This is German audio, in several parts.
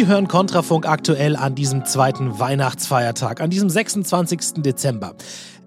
Sie hören Kontrafunk aktuell an diesem zweiten Weihnachtsfeiertag, an diesem 26. Dezember.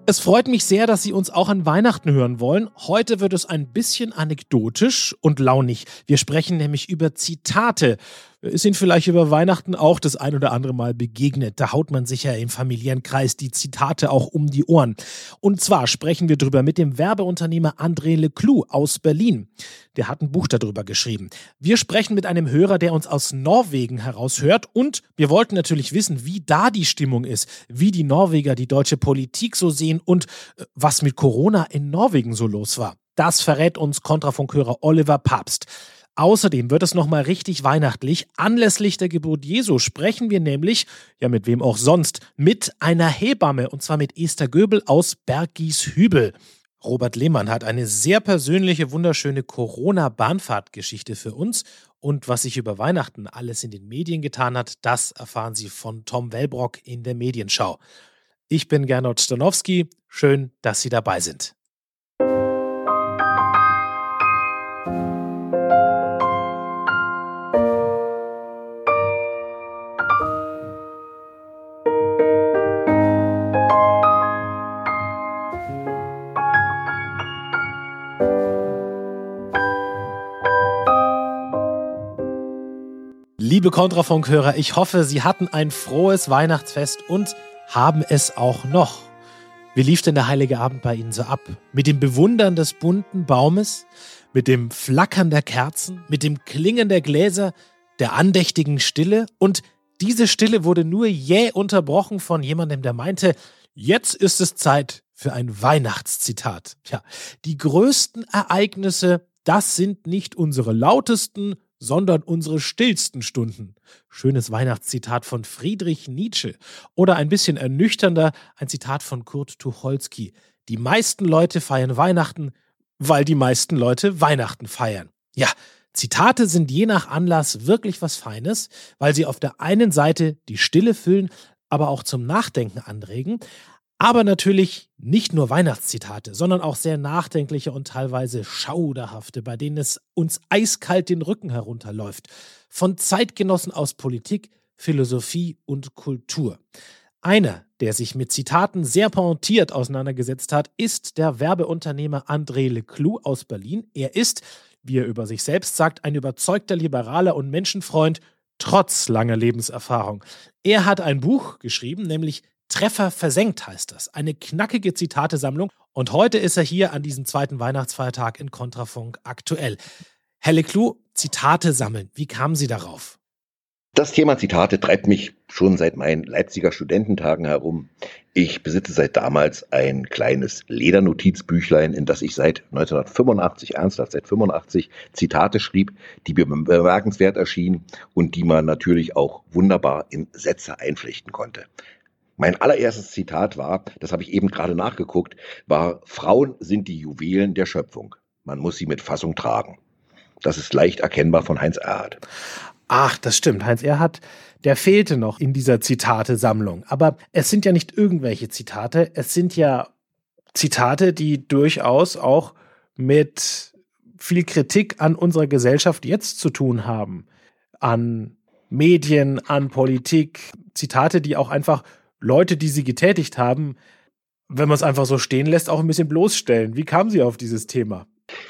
Es freut mich sehr, dass Sie uns auch an Weihnachten hören wollen. Heute wird es ein bisschen anekdotisch und launig. Wir sprechen nämlich über Zitate. Ist Ihnen vielleicht über Weihnachten auch das ein oder andere Mal begegnet? Da haut man sich ja im Familienkreis die Zitate auch um die Ohren. Und zwar sprechen wir drüber mit dem Werbeunternehmer André Leclou aus Berlin. Der hat ein Buch darüber geschrieben. Wir sprechen mit einem Hörer, der uns aus Norwegen heraushört. Und wir wollten natürlich wissen, wie da die Stimmung ist, wie die Norweger die deutsche Politik so sehen und äh, was mit Corona in Norwegen so los war. Das verrät uns Kontrafunkhörer Oliver Papst. Außerdem wird es nochmal richtig weihnachtlich. Anlässlich der Geburt Jesu sprechen wir nämlich, ja mit wem auch sonst, mit einer Hebamme und zwar mit Esther Göbel aus Bergies-Hübel. Robert Lehmann hat eine sehr persönliche, wunderschöne Corona-Bahnfahrtgeschichte für uns. Und was sich über Weihnachten alles in den Medien getan hat, das erfahren Sie von Tom Wellbrock in der Medienschau. Ich bin Gernot Stanowski. Schön, dass Sie dabei sind. Liebe Kontrafunk-Hörer, ich hoffe, Sie hatten ein frohes Weihnachtsfest und haben es auch noch. Wie lief denn der Heilige Abend bei Ihnen so ab? Mit dem Bewundern des bunten Baumes, mit dem Flackern der Kerzen, mit dem Klingen der Gläser, der andächtigen Stille und diese Stille wurde nur jäh unterbrochen von jemandem, der meinte, jetzt ist es Zeit für ein Weihnachtszitat. Tja, die größten Ereignisse, das sind nicht unsere lautesten, sondern unsere stillsten Stunden. Schönes Weihnachtszitat von Friedrich Nietzsche. Oder ein bisschen ernüchternder ein Zitat von Kurt Tucholsky. Die meisten Leute feiern Weihnachten, weil die meisten Leute Weihnachten feiern. Ja, Zitate sind je nach Anlass wirklich was Feines, weil sie auf der einen Seite die Stille füllen, aber auch zum Nachdenken anregen. Aber natürlich nicht nur Weihnachtszitate, sondern auch sehr nachdenkliche und teilweise schauderhafte, bei denen es uns eiskalt den Rücken herunterläuft. Von Zeitgenossen aus Politik, Philosophie und Kultur. Einer, der sich mit Zitaten sehr pointiert auseinandergesetzt hat, ist der Werbeunternehmer André Leclou aus Berlin. Er ist, wie er über sich selbst sagt, ein überzeugter Liberaler und Menschenfreund, trotz langer Lebenserfahrung. Er hat ein Buch geschrieben, nämlich Treffer versenkt heißt das. Eine knackige Zitatesammlung. Und heute ist er hier an diesem zweiten Weihnachtsfeiertag in Kontrafunk aktuell. Herr Leclou, Zitate sammeln. Wie kamen Sie darauf? Das Thema Zitate treibt mich schon seit meinen Leipziger Studententagen herum. Ich besitze seit damals ein kleines Ledernotizbüchlein, in das ich seit 1985, ernsthaft seit 85, Zitate schrieb, die mir bemerkenswert erschienen und die man natürlich auch wunderbar in Sätze einflechten konnte. Mein allererstes Zitat war, das habe ich eben gerade nachgeguckt, war, Frauen sind die Juwelen der Schöpfung. Man muss sie mit Fassung tragen. Das ist leicht erkennbar von Heinz Erhardt. Ach, das stimmt. Heinz Erhardt, der fehlte noch in dieser Zitate-Sammlung. Aber es sind ja nicht irgendwelche Zitate. Es sind ja Zitate, die durchaus auch mit viel Kritik an unserer Gesellschaft jetzt zu tun haben. An Medien, an Politik. Zitate, die auch einfach Leute, die sie getätigt haben, wenn man es einfach so stehen lässt, auch ein bisschen bloßstellen. Wie kam sie auf dieses Thema?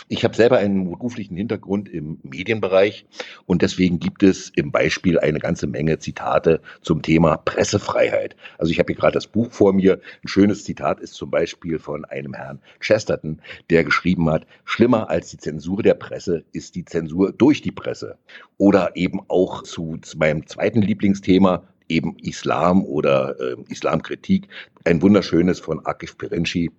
Ich habe selber einen beruflichen Hintergrund im Medienbereich und deswegen gibt es im Beispiel eine ganze Menge Zitate zum Thema Pressefreiheit. Also ich habe hier gerade das Buch vor mir. Ein schönes Zitat ist zum Beispiel von einem Herrn Chesterton, der geschrieben hat, schlimmer als die Zensur der Presse ist die Zensur durch die Presse. Oder eben auch zu, zu meinem zweiten Lieblingsthema, eben Islam oder äh, Islamkritik. Ein wunderschönes von Akif Pirinci.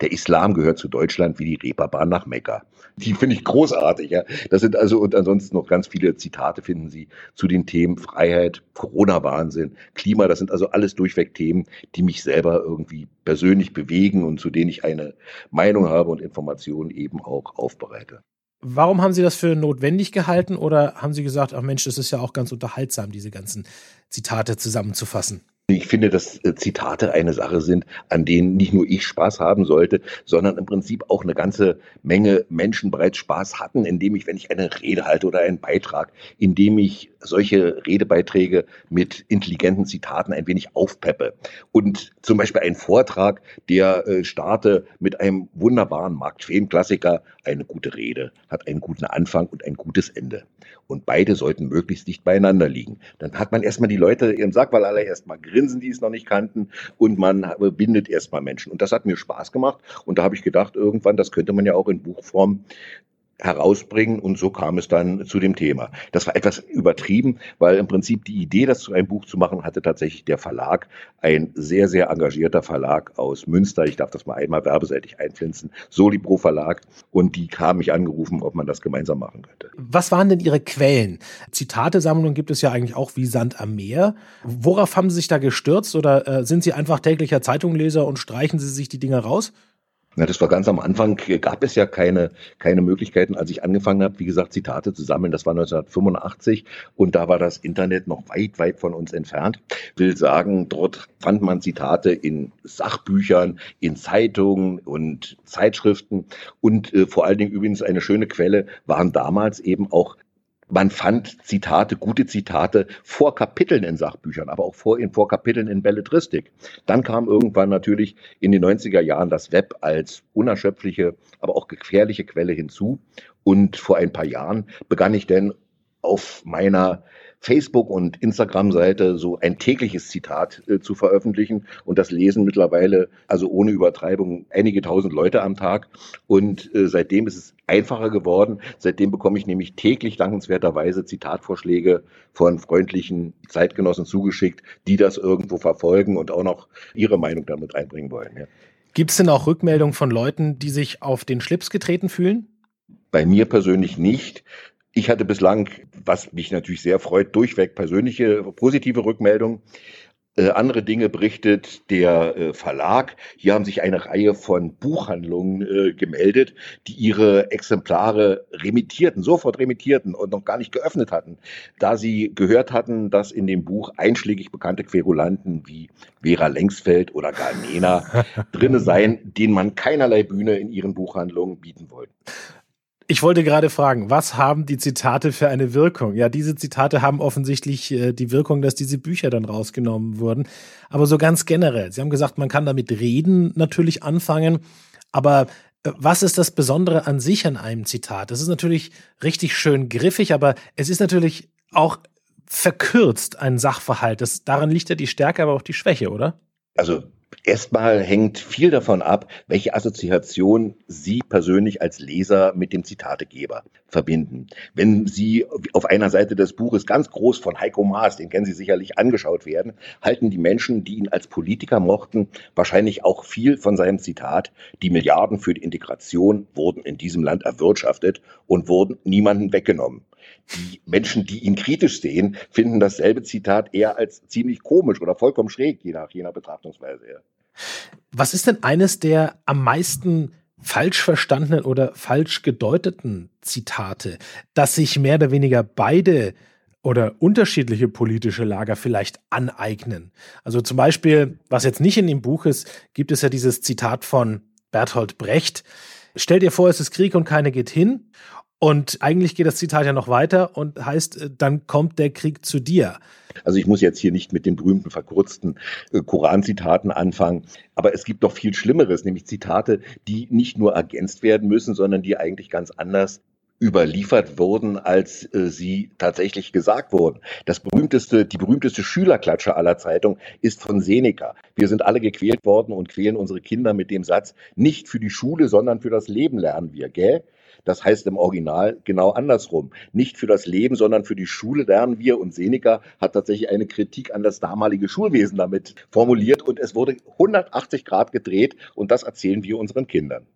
Der Islam gehört zu Deutschland wie die Reeperbahn nach Mekka. Die finde ich großartig. Ja. Das sind also und ansonsten noch ganz viele Zitate finden Sie zu den Themen Freiheit, Corona-Wahnsinn, Klima. Das sind also alles durchweg Themen, die mich selber irgendwie persönlich bewegen und zu denen ich eine Meinung habe und Informationen eben auch aufbereite. Warum haben Sie das für notwendig gehalten oder haben Sie gesagt, ach Mensch, das ist ja auch ganz unterhaltsam, diese ganzen Zitate zusammenzufassen? Ich finde, dass äh, Zitate eine Sache sind, an denen nicht nur ich Spaß haben sollte, sondern im Prinzip auch eine ganze Menge Menschen bereits Spaß hatten, indem ich, wenn ich eine Rede halte oder einen Beitrag, indem ich solche Redebeiträge mit intelligenten Zitaten ein wenig aufpeppe. Und zum Beispiel ein Vortrag, der äh, starte mit einem wunderbaren Mark Twain-Klassiker, eine gute Rede, hat einen guten Anfang und ein gutes Ende. Und beide sollten möglichst nicht beieinander liegen. Dann hat man erstmal die Leute im Sack, weil alle erstmal grinsen, die es noch nicht kannten, und man bindet erstmal Menschen. Und das hat mir Spaß gemacht. Und da habe ich gedacht, irgendwann, das könnte man ja auch in Buchform herausbringen und so kam es dann zu dem Thema. Das war etwas übertrieben, weil im Prinzip die Idee, das zu einem Buch zu machen, hatte tatsächlich der Verlag, ein sehr, sehr engagierter Verlag aus Münster, ich darf das mal einmal werbeseitig einpflanzen, Solibro Verlag und die haben mich angerufen, ob man das gemeinsam machen könnte. Was waren denn Ihre Quellen? Zitatesammlungen gibt es ja eigentlich auch wie Sand am Meer. Worauf haben Sie sich da gestürzt oder äh, sind Sie einfach täglicher Zeitungleser und streichen Sie sich die Dinge raus? Na, das war ganz am Anfang, gab es ja keine, keine Möglichkeiten, als ich angefangen habe, wie gesagt, Zitate zu sammeln. Das war 1985 und da war das Internet noch weit, weit von uns entfernt. Will sagen, dort fand man Zitate in Sachbüchern, in Zeitungen und Zeitschriften und äh, vor allen Dingen übrigens eine schöne Quelle waren damals eben auch man fand Zitate, gute Zitate vor Kapiteln in Sachbüchern, aber auch vor, in, vor Kapiteln in Belletristik. Dann kam irgendwann natürlich in den 90er Jahren das Web als unerschöpfliche, aber auch gefährliche Quelle hinzu. Und vor ein paar Jahren begann ich denn auf meiner Facebook- und Instagram-Seite so ein tägliches Zitat äh, zu veröffentlichen. Und das lesen mittlerweile, also ohne Übertreibung, einige tausend Leute am Tag. Und äh, seitdem ist es einfacher geworden. Seitdem bekomme ich nämlich täglich dankenswerterweise Zitatvorschläge von freundlichen Zeitgenossen zugeschickt, die das irgendwo verfolgen und auch noch ihre Meinung damit einbringen wollen. Ja. Gibt es denn auch Rückmeldungen von Leuten, die sich auf den Schlips getreten fühlen? Bei mir persönlich nicht. Ich hatte bislang, was mich natürlich sehr freut, durchweg persönliche positive Rückmeldungen. Äh, andere Dinge berichtet der äh, Verlag. Hier haben sich eine Reihe von Buchhandlungen äh, gemeldet, die ihre Exemplare remittierten, sofort remittierten und noch gar nicht geöffnet hatten, da sie gehört hatten, dass in dem Buch einschlägig bekannte Querulanten wie Vera Lengsfeld oder gar Nena drinne seien, denen man keinerlei Bühne in ihren Buchhandlungen bieten wollte. Ich wollte gerade fragen, was haben die Zitate für eine Wirkung? Ja, diese Zitate haben offensichtlich äh, die Wirkung, dass diese Bücher dann rausgenommen wurden. Aber so ganz generell. Sie haben gesagt, man kann damit reden natürlich anfangen. Aber äh, was ist das Besondere an sich an einem Zitat? Das ist natürlich richtig schön griffig, aber es ist natürlich auch verkürzt ein Sachverhalt. Das, daran liegt ja die Stärke, aber auch die Schwäche, oder? Also Erstmal hängt viel davon ab, welche Assoziation Sie persönlich als Leser mit dem Zitategeber verbinden. Wenn Sie auf einer Seite des Buches ganz groß von Heiko Maas, den kennen Sie sicherlich, angeschaut werden, halten die Menschen, die ihn als Politiker mochten, wahrscheinlich auch viel von seinem Zitat, die Milliarden für die Integration wurden in diesem Land erwirtschaftet und wurden niemandem weggenommen. Die Menschen, die ihn kritisch sehen, finden dasselbe Zitat eher als ziemlich komisch oder vollkommen schräg, je nach, je nach Betrachtungsweise. Was ist denn eines der am meisten falsch verstandenen oder falsch gedeuteten Zitate, dass sich mehr oder weniger beide oder unterschiedliche politische Lager vielleicht aneignen. Also zum Beispiel, was jetzt nicht in dem Buch ist, gibt es ja dieses Zitat von Bertolt Brecht. Stell dir vor, es ist Krieg und keiner geht hin. Und eigentlich geht das Zitat ja noch weiter und heißt, äh, dann kommt der Krieg zu dir. Also ich muss jetzt hier nicht mit den berühmten verkürzten äh, Koranzitaten anfangen, aber es gibt doch viel Schlimmeres, nämlich Zitate, die nicht nur ergänzt werden müssen, sondern die eigentlich ganz anders überliefert wurden, als äh, sie tatsächlich gesagt wurden. Das berühmteste, die berühmteste Schülerklatsche aller Zeitungen ist von Seneca. Wir sind alle gequält worden und quälen unsere Kinder mit dem Satz, nicht für die Schule, sondern für das Leben lernen wir, gell? Das heißt im Original genau andersrum. Nicht für das Leben, sondern für die Schule lernen wir. Und Seneca hat tatsächlich eine Kritik an das damalige Schulwesen damit formuliert. Und es wurde 180 Grad gedreht. Und das erzählen wir unseren Kindern.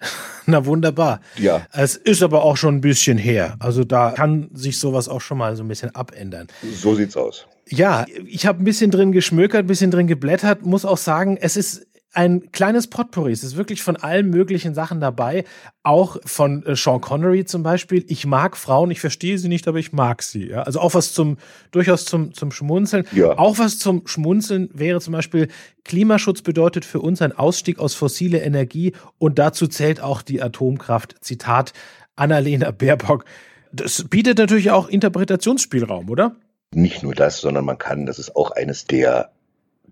Na wunderbar. Ja. Es ist aber auch schon ein bisschen her. Also da kann sich sowas auch schon mal so ein bisschen abändern. So sieht's aus. Ja, ich habe ein bisschen drin geschmökert, ein bisschen drin geblättert, muss auch sagen, es ist ein kleines Potpourri. Es ist wirklich von allen möglichen Sachen dabei. Auch von äh, Sean Connery zum Beispiel. Ich mag Frauen, ich verstehe sie nicht, aber ich mag sie. Ja? Also auch was zum, durchaus zum, zum Schmunzeln. Ja. Auch was zum Schmunzeln wäre zum Beispiel, Klimaschutz bedeutet für uns ein Ausstieg aus fossile Energie und dazu zählt auch die Atomkraft. Zitat Annalena Baerbock. Das bietet natürlich auch Interpretationsspielraum, oder? Nicht nur das, sondern man kann, das ist auch eines der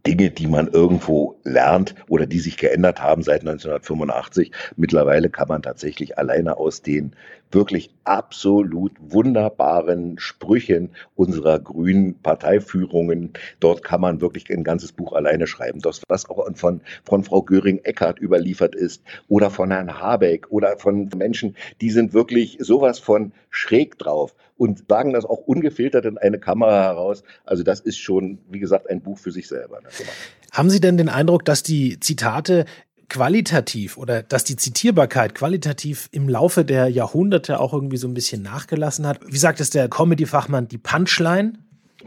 Dinge, die man irgendwo lernt oder die sich geändert haben seit 1985. Mittlerweile kann man tatsächlich alleine aus den wirklich absolut wunderbaren Sprüchen unserer grünen Parteiführungen, dort kann man wirklich ein ganzes Buch alleine schreiben. Das, was auch von, von Frau Göring-Eckardt überliefert ist oder von Herrn Habeck oder von Menschen, die sind wirklich sowas von schräg drauf und sagen das auch ungefiltert in eine Kamera heraus. Also das ist schon, wie gesagt, ein Buch für sich selber. Ne? Haben Sie denn den Eindruck, dass die Zitate qualitativ oder dass die Zitierbarkeit qualitativ im Laufe der Jahrhunderte auch irgendwie so ein bisschen nachgelassen hat? Wie sagt es der Comedy-Fachmann, die Punchline?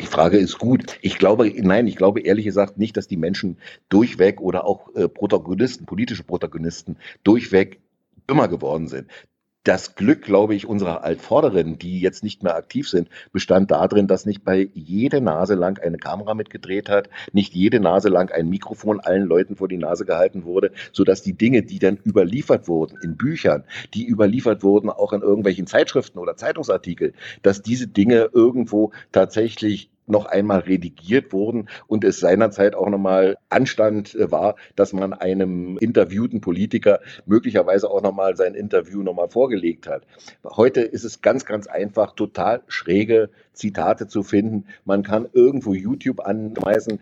Die Frage ist gut. Ich glaube, nein, ich glaube ehrlich gesagt nicht, dass die Menschen durchweg oder auch äh, Protagonisten, politische Protagonisten durchweg dümmer geworden sind das Glück, glaube ich, unserer Altvorderen, die jetzt nicht mehr aktiv sind, bestand darin, dass nicht bei jede Nase lang eine Kamera mitgedreht hat, nicht jede Nase lang ein Mikrofon allen Leuten vor die Nase gehalten wurde, so dass die Dinge, die dann überliefert wurden in Büchern, die überliefert wurden auch in irgendwelchen Zeitschriften oder Zeitungsartikeln, dass diese Dinge irgendwo tatsächlich noch einmal redigiert wurden und es seinerzeit auch nochmal Anstand äh, war, dass man einem interviewten Politiker möglicherweise auch nochmal sein Interview nochmal vorgelegt hat. Heute ist es ganz, ganz einfach, total schräge Zitate zu finden. Man kann irgendwo YouTube anweisen,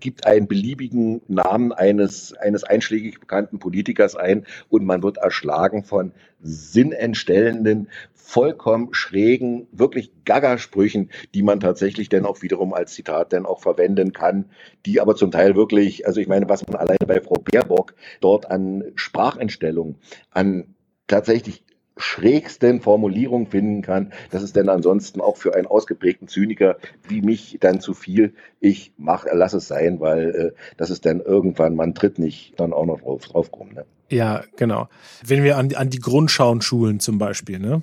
gibt einen beliebigen Namen eines, eines einschlägig bekannten Politikers ein und man wird erschlagen von sinnentstellenden, vollkommen schrägen, wirklich Gaga-Sprüchen, die man tatsächlich dann auch wiederum als Zitat dann auch verwenden kann, die aber zum Teil wirklich, also ich meine, was man alleine bei Frau Baerbock dort an Sprachentstellung, an tatsächlich schrägsten Formulierungen finden kann. Das ist dann ansonsten auch für einen ausgeprägten Zyniker wie mich dann zu viel. Ich mach, lass es sein, weil äh, das ist dann irgendwann, man tritt nicht dann auch noch drauf, drauf rum. Ne? Ja, genau. Wenn wir an, an die Grundschauenschulen zum Beispiel, ne?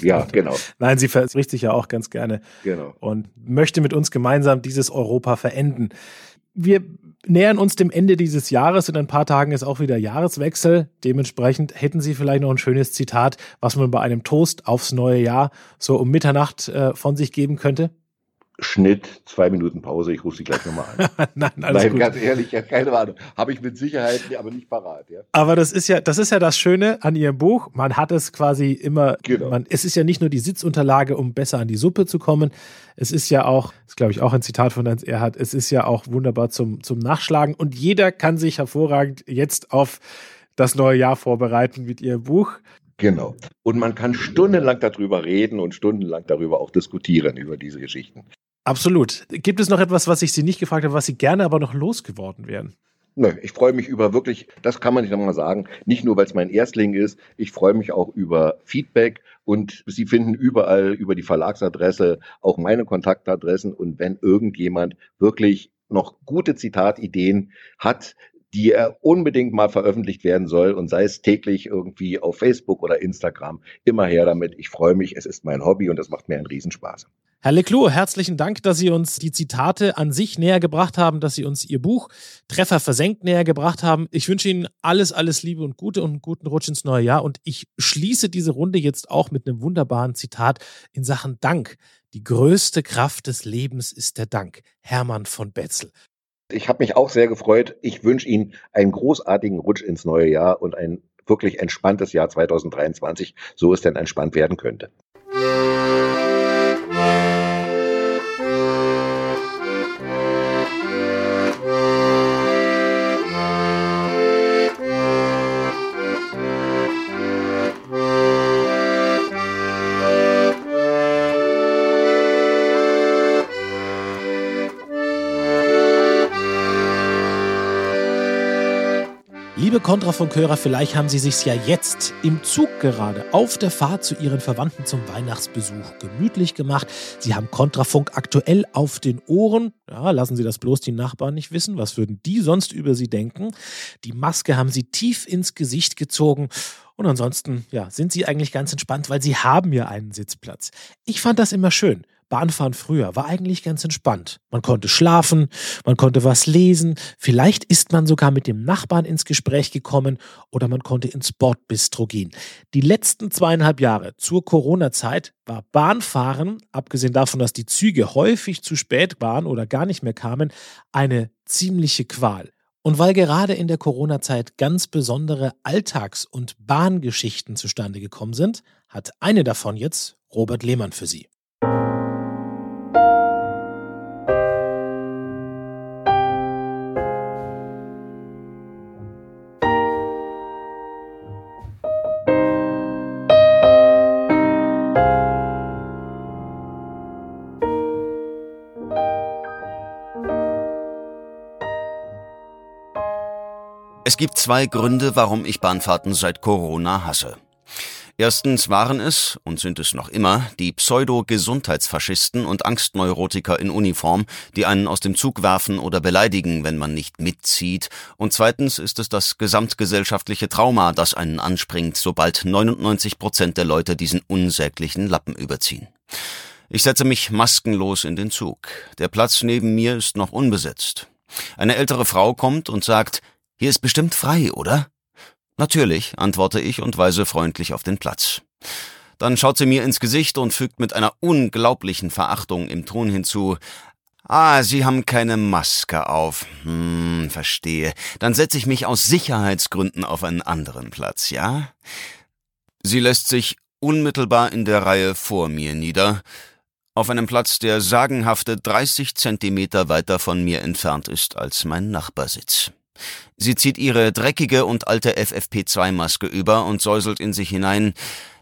Ja, genau. Nein, sie verspricht sich ja auch ganz gerne. Genau. Und möchte mit uns gemeinsam dieses Europa verenden. Wir nähern uns dem Ende dieses Jahres. In ein paar Tagen ist auch wieder Jahreswechsel. Dementsprechend hätten Sie vielleicht noch ein schönes Zitat, was man bei einem Toast aufs neue Jahr so um Mitternacht äh, von sich geben könnte? Schnitt, zwei Minuten Pause, ich rufe sie gleich nochmal an. Nein, alles Nein, gut. ganz ehrlich, ja, keine Ahnung. Habe ich mit Sicherheit, aber nicht parat. Ja. Aber das ist ja, das ist ja das Schöne an Ihrem Buch. Man hat es quasi immer, Genau. man, es ist ja nicht nur die Sitzunterlage, um besser an die Suppe zu kommen. Es ist ja auch, das ist glaube ich auch ein Zitat von Heinz Erhardt, es ist ja auch wunderbar zum, zum Nachschlagen. Und jeder kann sich hervorragend jetzt auf das neue Jahr vorbereiten mit Ihrem Buch. Genau. Und man kann stundenlang darüber reden und stundenlang darüber auch diskutieren, über diese Geschichten. Absolut. Gibt es noch etwas, was ich Sie nicht gefragt habe, was Sie gerne aber noch losgeworden wären? Nö, ich freue mich über wirklich, das kann man nicht nochmal sagen, nicht nur, weil es mein Erstling ist, ich freue mich auch über Feedback und Sie finden überall über die Verlagsadresse auch meine Kontaktadressen und wenn irgendjemand wirklich noch gute Zitatideen hat, die er unbedingt mal veröffentlicht werden soll und sei es täglich irgendwie auf Facebook oder Instagram, immer her damit. Ich freue mich, es ist mein Hobby und es macht mir einen Riesenspaß. Herr Leclos, herzlichen Dank, dass Sie uns die Zitate an sich näher gebracht haben, dass Sie uns Ihr Buch Treffer versenkt näher gebracht haben. Ich wünsche Ihnen alles, alles Liebe und Gute und einen guten Rutsch ins neue Jahr. Und ich schließe diese Runde jetzt auch mit einem wunderbaren Zitat in Sachen Dank. Die größte Kraft des Lebens ist der Dank. Hermann von Betzel. Ich habe mich auch sehr gefreut. Ich wünsche Ihnen einen großartigen Rutsch ins neue Jahr und ein wirklich entspanntes Jahr 2023, so es denn entspannt werden könnte. Liebe Kontrafunkörer, vielleicht haben Sie sich ja jetzt im Zug gerade auf der Fahrt zu Ihren Verwandten zum Weihnachtsbesuch gemütlich gemacht. Sie haben Kontrafunk aktuell auf den Ohren. Ja, lassen Sie das bloß die Nachbarn nicht wissen. Was würden die sonst über Sie denken? Die Maske haben Sie tief ins Gesicht gezogen. Und ansonsten, ja, sind Sie eigentlich ganz entspannt, weil Sie haben ja einen Sitzplatz. Ich fand das immer schön. Bahnfahren früher war eigentlich ganz entspannt. Man konnte schlafen, man konnte was lesen, vielleicht ist man sogar mit dem Nachbarn ins Gespräch gekommen oder man konnte ins Bordbistro gehen. Die letzten zweieinhalb Jahre zur Corona-Zeit war Bahnfahren, abgesehen davon, dass die Züge häufig zu spät waren oder gar nicht mehr kamen, eine ziemliche Qual. Und weil gerade in der Corona-Zeit ganz besondere Alltags- und Bahngeschichten zustande gekommen sind, hat eine davon jetzt Robert Lehmann für Sie. Gibt zwei Gründe, warum ich Bahnfahrten seit Corona hasse. Erstens waren es, und sind es noch immer, die Pseudo-Gesundheitsfaschisten und Angstneurotiker in Uniform, die einen aus dem Zug werfen oder beleidigen, wenn man nicht mitzieht. Und zweitens ist es das gesamtgesellschaftliche Trauma, das einen anspringt, sobald 99 Prozent der Leute diesen unsäglichen Lappen überziehen. Ich setze mich maskenlos in den Zug. Der Platz neben mir ist noch unbesetzt. Eine ältere Frau kommt und sagt, hier ist bestimmt frei, oder? Natürlich, antworte ich und weise freundlich auf den Platz. Dann schaut sie mir ins Gesicht und fügt mit einer unglaublichen Verachtung im Ton hinzu, Ah, Sie haben keine Maske auf. Hm, verstehe. Dann setze ich mich aus Sicherheitsgründen auf einen anderen Platz, ja? Sie lässt sich unmittelbar in der Reihe vor mir nieder, auf einem Platz, der sagenhafte 30 Zentimeter weiter von mir entfernt ist als mein Nachbarsitz. Sie zieht ihre dreckige und alte FFP2-Maske über und säuselt in sich hinein.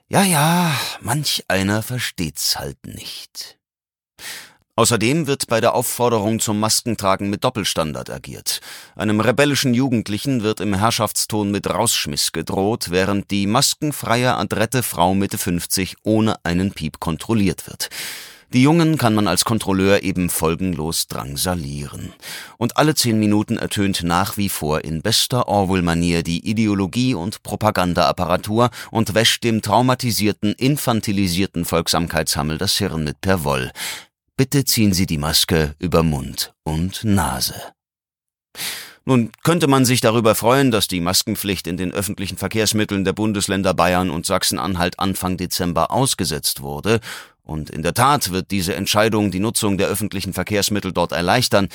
Ja, ja, manch einer versteht's halt nicht. Außerdem wird bei der Aufforderung zum Maskentragen mit Doppelstandard agiert. Einem rebellischen Jugendlichen wird im Herrschaftston mit Rausschmiss gedroht, während die maskenfreie adrette Frau Mitte 50 ohne einen Piep kontrolliert wird. Die Jungen kann man als Kontrolleur eben folgenlos drangsalieren. Und alle zehn Minuten ertönt nach wie vor in bester Orwell-Manier die Ideologie- und Propagandaapparatur und wäscht dem traumatisierten, infantilisierten Folgsamkeitshammel das Hirn mit Perwoll. Bitte ziehen Sie die Maske über Mund und Nase. Nun könnte man sich darüber freuen, dass die Maskenpflicht in den öffentlichen Verkehrsmitteln der Bundesländer Bayern und Sachsen-Anhalt Anfang Dezember ausgesetzt wurde, und in der Tat wird diese Entscheidung die Nutzung der öffentlichen Verkehrsmittel dort erleichtern,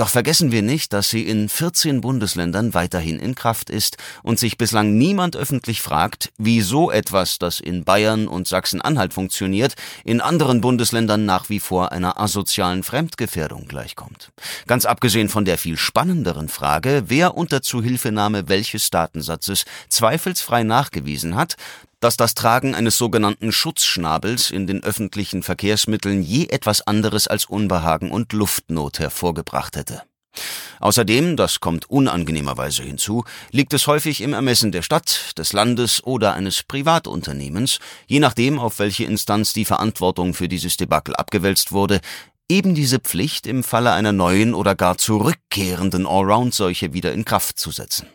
doch vergessen wir nicht, dass sie in 14 Bundesländern weiterhin in Kraft ist und sich bislang niemand öffentlich fragt, wieso etwas, das in Bayern und Sachsen-Anhalt funktioniert, in anderen Bundesländern nach wie vor einer asozialen Fremdgefährdung gleichkommt. Ganz abgesehen von der viel spannenderen Frage, wer unter Zuhilfenahme welches Datensatzes zweifelsfrei nachgewiesen hat, dass das Tragen eines sogenannten Schutzschnabels in den öffentlichen Verkehrsmitteln je etwas anderes als Unbehagen und Luftnot hervorgebracht hätte. Außerdem, das kommt unangenehmerweise hinzu, liegt es häufig im Ermessen der Stadt, des Landes oder eines Privatunternehmens, je nachdem, auf welche Instanz die Verantwortung für dieses Debakel abgewälzt wurde, eben diese Pflicht im Falle einer neuen oder gar zurückkehrenden Allround-Seuche wieder in Kraft zu setzen.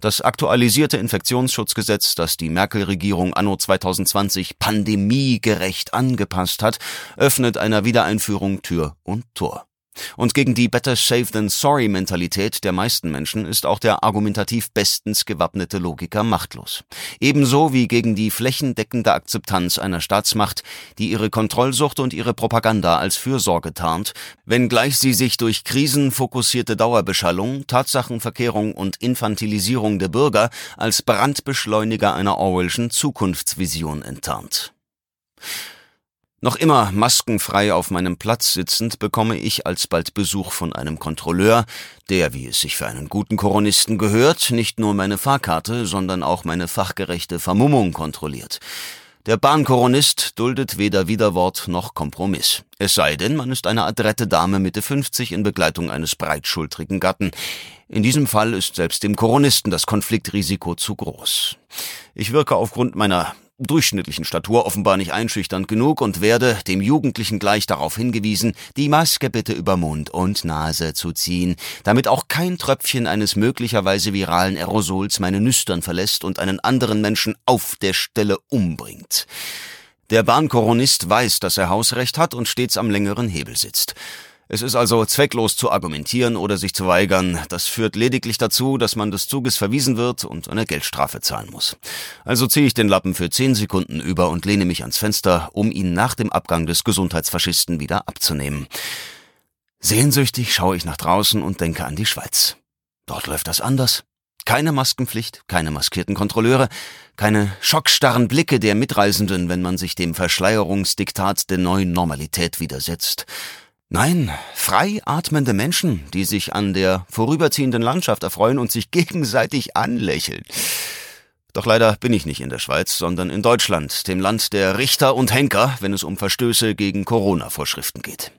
Das aktualisierte Infektionsschutzgesetz, das die Merkel-Regierung anno 2020 pandemiegerecht angepasst hat, öffnet einer Wiedereinführung Tür und Tor. Und gegen die Better Safe than Sorry Mentalität der meisten Menschen ist auch der argumentativ bestens gewappnete Logiker machtlos. Ebenso wie gegen die flächendeckende Akzeptanz einer Staatsmacht, die ihre Kontrollsucht und ihre Propaganda als Fürsorge tarnt, wenngleich sie sich durch krisenfokussierte Dauerbeschallung, Tatsachenverkehrung und Infantilisierung der Bürger als Brandbeschleuniger einer Orwellschen Zukunftsvision enttarnt. Noch immer maskenfrei auf meinem Platz sitzend, bekomme ich alsbald Besuch von einem Kontrolleur, der, wie es sich für einen guten Koronisten gehört, nicht nur meine Fahrkarte, sondern auch meine fachgerechte Vermummung kontrolliert. Der Bahnkoronist duldet weder Widerwort noch Kompromiss. Es sei denn, man ist eine adrette Dame Mitte 50 in Begleitung eines breitschultrigen Gatten. In diesem Fall ist selbst dem Koronisten das Konfliktrisiko zu groß. Ich wirke aufgrund meiner durchschnittlichen Statur offenbar nicht einschüchternd genug und werde, dem Jugendlichen gleich darauf hingewiesen, die Maske bitte über Mund und Nase zu ziehen, damit auch kein Tröpfchen eines möglicherweise viralen Aerosols meine Nüstern verlässt und einen anderen Menschen auf der Stelle umbringt. Der Bahnkoronist weiß, dass er Hausrecht hat und stets am längeren Hebel sitzt. Es ist also zwecklos zu argumentieren oder sich zu weigern. Das führt lediglich dazu, dass man des Zuges verwiesen wird und eine Geldstrafe zahlen muss. Also ziehe ich den Lappen für zehn Sekunden über und lehne mich ans Fenster, um ihn nach dem Abgang des Gesundheitsfaschisten wieder abzunehmen. Sehnsüchtig schaue ich nach draußen und denke an die Schweiz. Dort läuft das anders. Keine Maskenpflicht, keine maskierten Kontrolleure, keine schockstarren Blicke der Mitreisenden, wenn man sich dem Verschleierungsdiktat der neuen Normalität widersetzt. Nein, frei atmende Menschen, die sich an der vorüberziehenden Landschaft erfreuen und sich gegenseitig anlächeln. Doch leider bin ich nicht in der Schweiz, sondern in Deutschland, dem Land der Richter und Henker, wenn es um Verstöße gegen Corona-Vorschriften geht.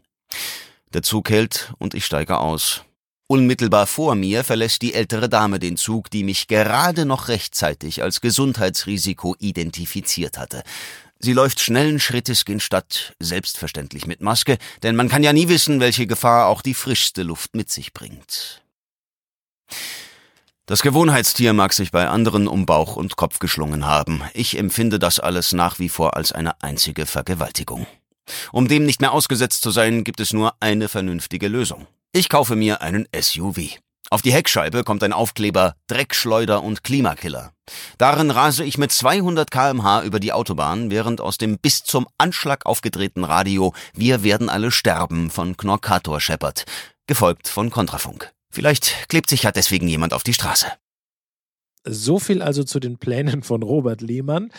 Der Zug hält und ich steige aus. Unmittelbar vor mir verlässt die ältere Dame den Zug, die mich gerade noch rechtzeitig als Gesundheitsrisiko identifiziert hatte. Sie läuft schnellen Schrittes gen Stadt, selbstverständlich mit Maske, denn man kann ja nie wissen, welche Gefahr auch die frischste Luft mit sich bringt. Das Gewohnheitstier mag sich bei anderen um Bauch und Kopf geschlungen haben. Ich empfinde das alles nach wie vor als eine einzige Vergewaltigung. Um dem nicht mehr ausgesetzt zu sein, gibt es nur eine vernünftige Lösung. Ich kaufe mir einen SUV. Auf die Heckscheibe kommt ein Aufkleber Dreckschleuder und Klimakiller. Darin rase ich mit 200 kmh über die Autobahn, während aus dem bis zum Anschlag aufgedrehten Radio Wir werden alle sterben von Knorkator scheppert, gefolgt von Kontrafunk. Vielleicht klebt sich ja deswegen jemand auf die Straße. So viel also zu den Plänen von Robert Lehmann.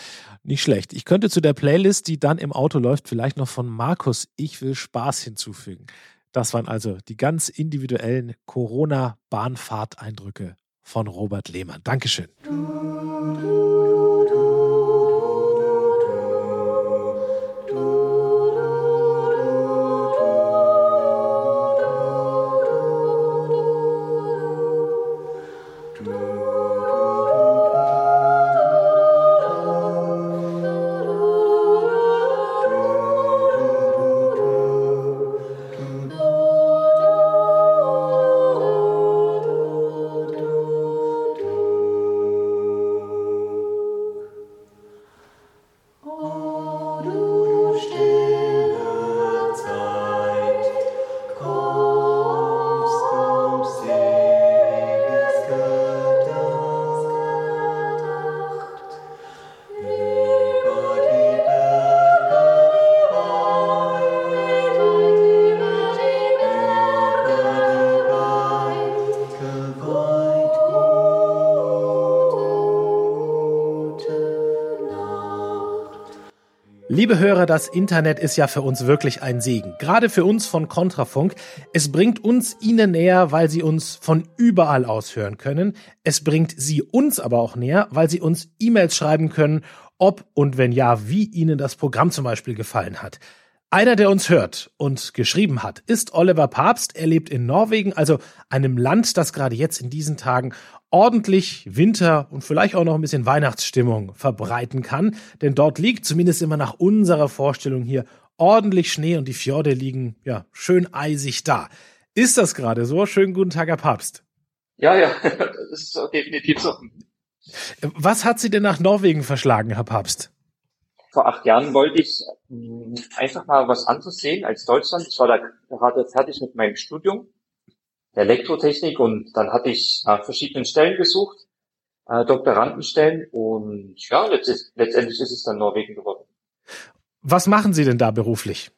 Nicht schlecht. Ich könnte zu der Playlist, die dann im Auto läuft, vielleicht noch von Markus Ich will Spaß hinzufügen. Das waren also die ganz individuellen Corona-Bahnfahrteindrücke von Robert Lehmann. Dankeschön. Oh. Liebe Hörer, das Internet ist ja für uns wirklich ein Segen. Gerade für uns von Kontrafunk. Es bringt uns Ihnen näher, weil Sie uns von überall aus hören können. Es bringt Sie uns aber auch näher, weil Sie uns E-Mails schreiben können, ob und wenn ja, wie Ihnen das Programm zum Beispiel gefallen hat. Einer, der uns hört und geschrieben hat, ist Oliver Papst. Er lebt in Norwegen, also einem Land, das gerade jetzt in diesen Tagen ordentlich Winter und vielleicht auch noch ein bisschen Weihnachtsstimmung verbreiten kann. Denn dort liegt, zumindest immer nach unserer Vorstellung hier, ordentlich Schnee und die Fjorde liegen ja schön eisig da. Ist das gerade so? Schönen guten Tag, Herr Papst. Ja, ja, das ist definitiv so. Was hat Sie denn nach Norwegen verschlagen, Herr Papst? Vor acht Jahren wollte ich mh, einfach mal was anderes sehen als Deutschland. Ich war da gerade fertig mit meinem Studium Elektrotechnik und dann hatte ich nach verschiedenen Stellen gesucht, äh, Doktorandenstellen und ja, letztendlich ist es dann Norwegen geworden. Was machen Sie denn da beruflich?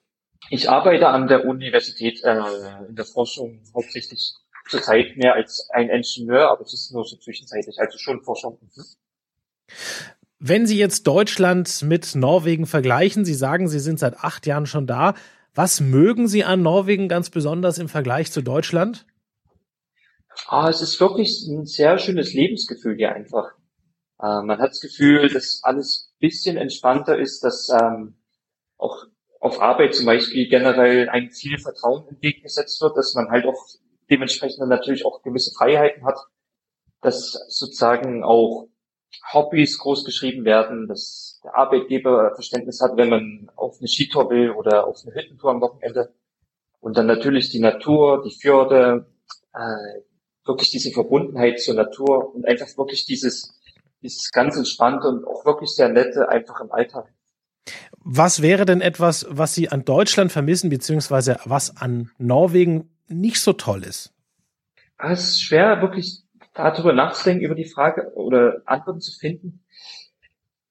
Ich arbeite an der Universität äh, in der Forschung hauptsächlich zurzeit mehr als ein Ingenieur, aber es ist nur so zwischenzeitlich, also schon Forschung. Wenn Sie jetzt Deutschland mit Norwegen vergleichen, Sie sagen, Sie sind seit acht Jahren schon da. Was mögen Sie an Norwegen ganz besonders im Vergleich zu Deutschland? Ah, es ist wirklich ein sehr schönes Lebensgefühl hier einfach. Äh, man hat das Gefühl, dass alles bisschen entspannter ist, dass ähm, auch auf Arbeit zum Beispiel generell ein viel Vertrauen entgegengesetzt wird, dass man halt auch dementsprechend dann natürlich auch gewisse Freiheiten hat, dass sozusagen auch Hobbys groß geschrieben werden, dass der Arbeitgeber Verständnis hat, wenn man auf eine Skitour will oder auf eine Hüttentour am Wochenende. Und dann natürlich die Natur, die Fjorde, äh, wirklich diese Verbundenheit zur Natur und einfach wirklich dieses, dieses ganz entspannte und auch wirklich sehr nette einfach im Alltag. Was wäre denn etwas, was Sie an Deutschland vermissen, beziehungsweise was an Norwegen nicht so toll ist? Es ist schwer, wirklich darüber nachzudenken, über die Frage oder Antworten zu finden.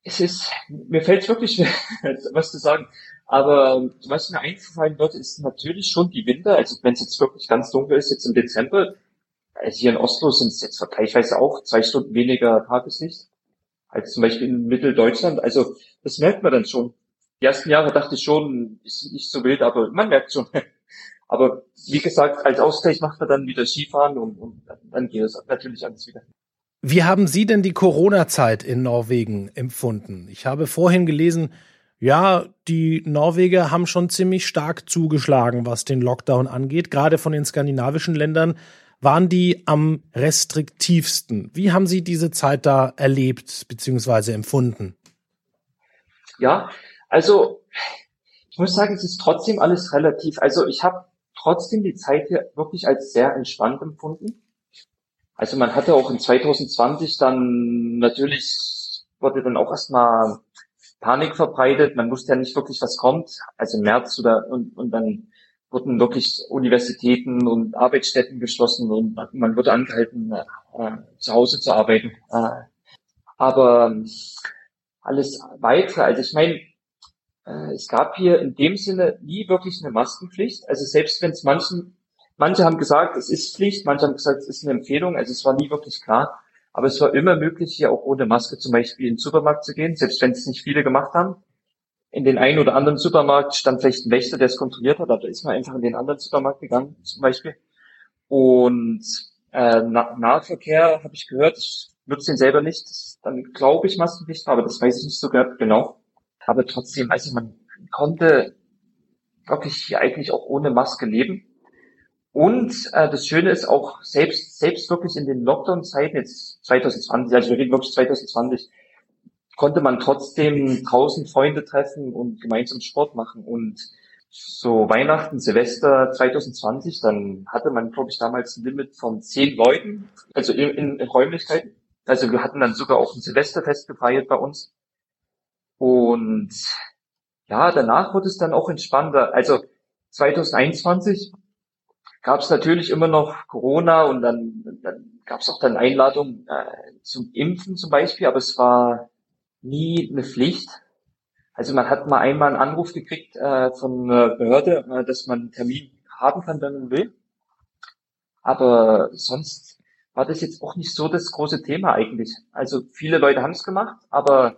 Es ist, mir fällt es wirklich schwer, was zu sagen. Aber was mir einfallen wird, ist natürlich schon die Winter. Also wenn es jetzt wirklich ganz dunkel ist, jetzt im Dezember, also hier in Oslo sind es jetzt vergleichsweise auch zwei Stunden weniger Tageslicht als zum Beispiel in Mitteldeutschland. Also das merkt man dann schon. Die ersten Jahre dachte ich schon, ist nicht so wild, aber man merkt schon. Aber wie gesagt, als Ausgleich macht man dann wieder Skifahren und, und dann geht es natürlich alles wieder. Wie haben Sie denn die Corona-Zeit in Norwegen empfunden? Ich habe vorhin gelesen, ja, die Norweger haben schon ziemlich stark zugeschlagen, was den Lockdown angeht. Gerade von den skandinavischen Ländern waren die am restriktivsten. Wie haben Sie diese Zeit da erlebt bzw. empfunden? Ja, also ich muss sagen, es ist trotzdem alles relativ. Also ich habe trotzdem die Zeit hier wirklich als sehr entspannt empfunden. Also man hatte auch in 2020 dann natürlich wurde dann auch erstmal Panik verbreitet. Man wusste ja nicht wirklich, was kommt. Also im März oder und, und dann wurden wirklich Universitäten und Arbeitsstätten geschlossen und man wurde angehalten, äh, zu Hause zu arbeiten. Äh, aber alles weitere, also ich meine, äh, es gab hier in dem Sinne nie wirklich eine Maskenpflicht. Also selbst wenn es manchen, manche haben gesagt, es ist Pflicht, manche haben gesagt, es ist eine Empfehlung, also es war nie wirklich klar. Aber es war immer möglich, hier auch ohne Maske zum Beispiel in den Supermarkt zu gehen, selbst wenn es nicht viele gemacht haben in den einen oder anderen Supermarkt stand vielleicht ein Wächter, der es kontrolliert hat, da ist man einfach in den anderen Supermarkt gegangen, zum Beispiel. Und äh, Nahverkehr habe ich gehört, ich nutze den selber nicht, dann glaube ich Maskenpflicht, aber das weiß ich nicht so genau. Aber trotzdem, ich, man konnte wirklich hier eigentlich auch ohne Maske leben. Und äh, das Schöne ist auch, selbst, selbst wirklich in den Lockdown-Zeiten, jetzt 2020, also wir reden wirklich 2020, konnte man trotzdem draußen Freunde treffen und gemeinsam Sport machen. Und so Weihnachten, Silvester 2020, dann hatte man, glaube ich, damals ein Limit von zehn Leuten, also in, in, in Räumlichkeiten. Also wir hatten dann sogar auch ein Silvesterfest gefeiert bei uns. Und ja, danach wurde es dann auch entspannter. Also 2021 gab es natürlich immer noch Corona und dann, dann gab es auch dann Einladungen äh, zum Impfen zum Beispiel, aber es war nie eine Pflicht. Also man hat mal einmal einen Anruf gekriegt äh, von einer Behörde, äh, dass man einen Termin haben kann, wenn man will. Aber sonst war das jetzt auch nicht so das große Thema eigentlich. Also viele Leute haben es gemacht, aber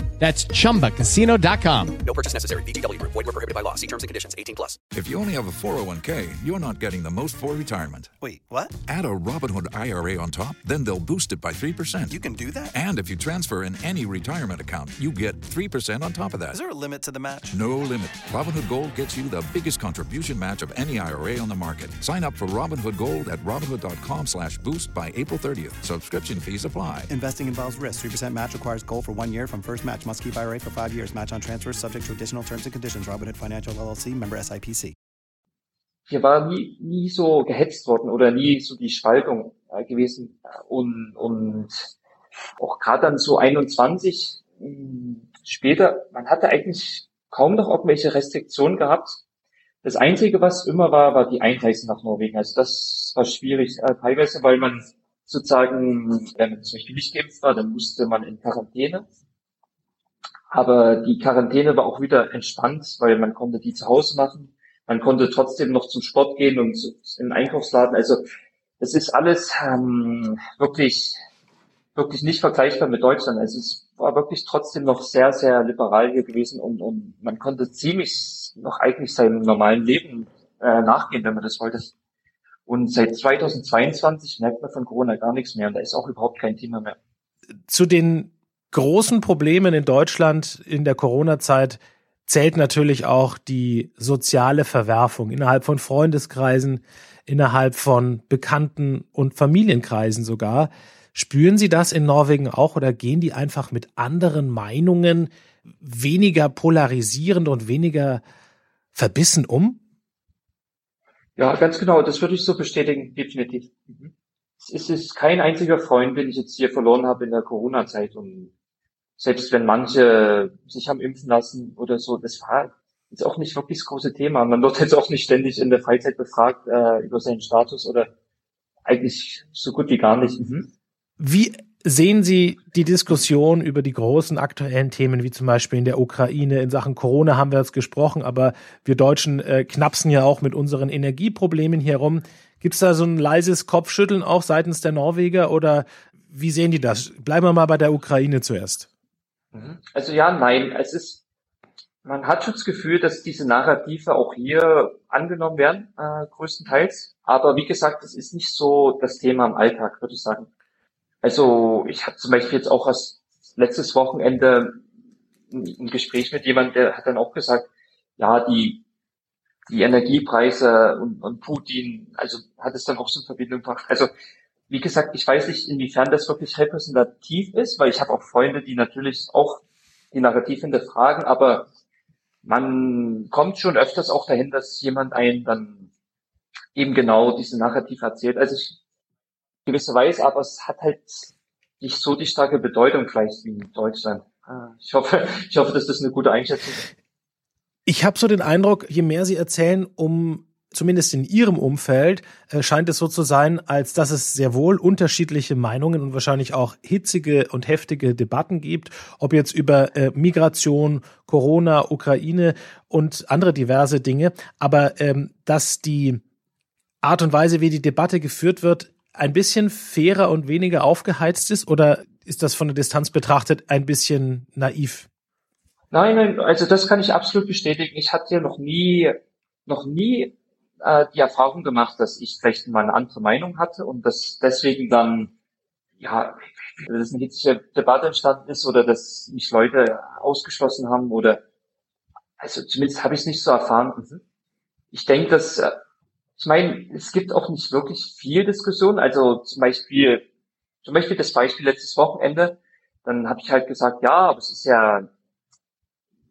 That's chumbacasino.com. No purchase necessary. VGW Group. Void were prohibited by law. See terms and conditions. 18 plus. If you only have a 401k, you're not getting the most for retirement. Wait, what? Add a Robinhood IRA on top, then they'll boost it by 3%. You can do that? And if you transfer in any retirement account, you get 3% on top of that. Is there a limit to the match? No limit. Robinhood Gold gets you the biggest contribution match of any IRA on the market. Sign up for Robinhood Gold at Robinhood.com slash boost by April 30th. Subscription fees apply. Investing involves risk. 3% match requires gold for one year from first match. Must keep IRA for five years. Match on transfers subject to additional terms and conditions. Robinhood Financial LLC. Member SIPC. Hier war nie, nie so gehetzt worden oder nie so die Spaltung äh, gewesen. Und, und auch gerade dann so 21 mh, später, man hatte eigentlich kaum noch irgendwelche Restriktionen gehabt. Das Einzige, was immer war, war die Einreise nach Norwegen. Also das war schwierig, äh, teilweise, weil man sozusagen, wenn man zum Beispiel nicht geimpft war, dann musste man in Quarantäne. Aber die Quarantäne war auch wieder entspannt, weil man konnte die zu Hause machen. Man konnte trotzdem noch zum Sport gehen und den Einkaufsladen. Also es ist alles ähm, wirklich, wirklich nicht vergleichbar mit Deutschland. Also es war wirklich trotzdem noch sehr, sehr liberal hier gewesen und, und man konnte ziemlich noch eigentlich seinem normalen Leben äh, nachgehen, wenn man das wollte. Und seit 2022 merkt man von Corona gar nichts mehr und da ist auch überhaupt kein Thema mehr. Zu den großen Problemen in Deutschland in der Corona-Zeit zählt natürlich auch die soziale Verwerfung innerhalb von Freundeskreisen, innerhalb von Bekannten und Familienkreisen sogar. Spüren Sie das in Norwegen auch oder gehen die einfach mit anderen Meinungen weniger polarisierend und weniger verbissen um? Ja, ganz genau, das würde ich so bestätigen, definitiv. Mhm. Es ist kein einziger Freund, den ich jetzt hier verloren habe in der Corona-Zeit und selbst wenn manche sich haben impfen lassen oder so, das war jetzt auch nicht wirklich das große Thema. Man wird jetzt auch nicht ständig in der Freizeit befragt äh, über seinen Status oder eigentlich so gut wie gar nicht. Mhm. Wie sehen Sie die Diskussion über die großen aktuellen Themen, wie zum Beispiel in der Ukraine, in Sachen Corona haben wir jetzt gesprochen, aber wir Deutschen äh, knapsen ja auch mit unseren Energieproblemen hier rum. Gibt es da so ein leises Kopfschütteln auch seitens der Norweger oder wie sehen die das? Bleiben wir mal bei der Ukraine zuerst. Mhm. Also ja, nein, es ist, man hat schon das Gefühl, dass diese Narrative auch hier angenommen werden, äh, größtenteils. Aber wie gesagt, es ist nicht so das Thema im Alltag, würde ich sagen. Also ich habe zum Beispiel jetzt auch erst letztes Wochenende ein Gespräch mit jemandem, der hat dann auch gesagt, ja, die, die Energiepreise und, und Putin, also hat es dann auch so eine Verbindung gebracht. Also wie gesagt, ich weiß nicht, inwiefern das wirklich repräsentativ ist, weil ich habe auch Freunde, die natürlich auch die Narrativ hinterfragen, aber man kommt schon öfters auch dahin, dass jemand einen dann eben genau diese Narrativ erzählt. Also ich gewisse Weise, aber es hat halt nicht so die starke Bedeutung vielleicht wie in Deutschland. Ah, ich hoffe, ich hoffe, dass das eine gute Einschätzung ist. Ich habe so den Eindruck, je mehr Sie erzählen, um zumindest in Ihrem Umfeld äh, scheint es so zu sein, als dass es sehr wohl unterschiedliche Meinungen und wahrscheinlich auch hitzige und heftige Debatten gibt, ob jetzt über äh, Migration, Corona, Ukraine und andere diverse Dinge. Aber ähm, dass die Art und Weise, wie die Debatte geführt wird, ein bisschen fairer und weniger aufgeheizt ist oder ist das von der Distanz betrachtet ein bisschen naiv? Nein, nein, also das kann ich absolut bestätigen. Ich hatte ja noch nie, noch nie äh, die Erfahrung gemacht, dass ich vielleicht mal eine andere Meinung hatte und dass deswegen dann, ja, dass eine hitzige Debatte entstanden ist oder dass mich Leute ausgeschlossen haben oder, also zumindest habe ich es nicht so erfahren. Mhm. Ich denke, dass, äh, ich meine, es gibt auch nicht wirklich viel Diskussion. Also zum Beispiel, zum Beispiel das Beispiel letztes Wochenende, dann habe ich halt gesagt, ja, aber es ist ja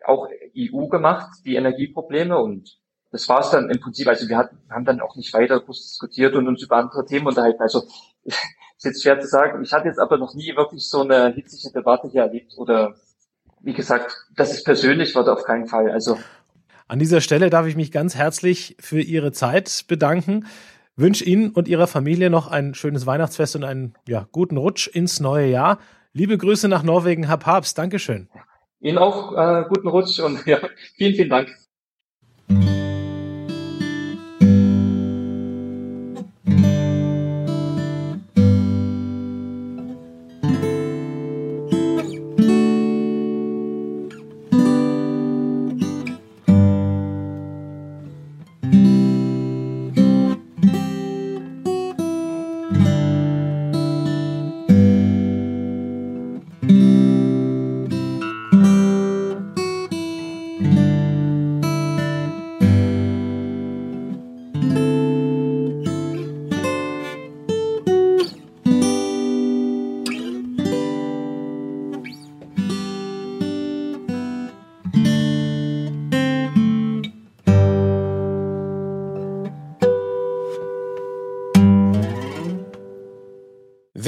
auch EU gemacht, die Energieprobleme und das war es dann im Prinzip. Also wir hatten, haben dann auch nicht weiter groß diskutiert und uns über andere Themen unterhalten. Also ist jetzt schwer zu sagen. Ich hatte jetzt aber noch nie wirklich so eine hitzige Debatte hier erlebt oder wie gesagt, dass es persönlich wird auf keinen Fall. Also an dieser Stelle darf ich mich ganz herzlich für Ihre Zeit bedanken. Wünsche Ihnen und Ihrer Familie noch ein schönes Weihnachtsfest und einen ja, guten Rutsch ins neue Jahr. Liebe Grüße nach Norwegen, Herr Papst. Dankeschön. Ihnen auch äh, guten Rutsch und ja, vielen, vielen Dank.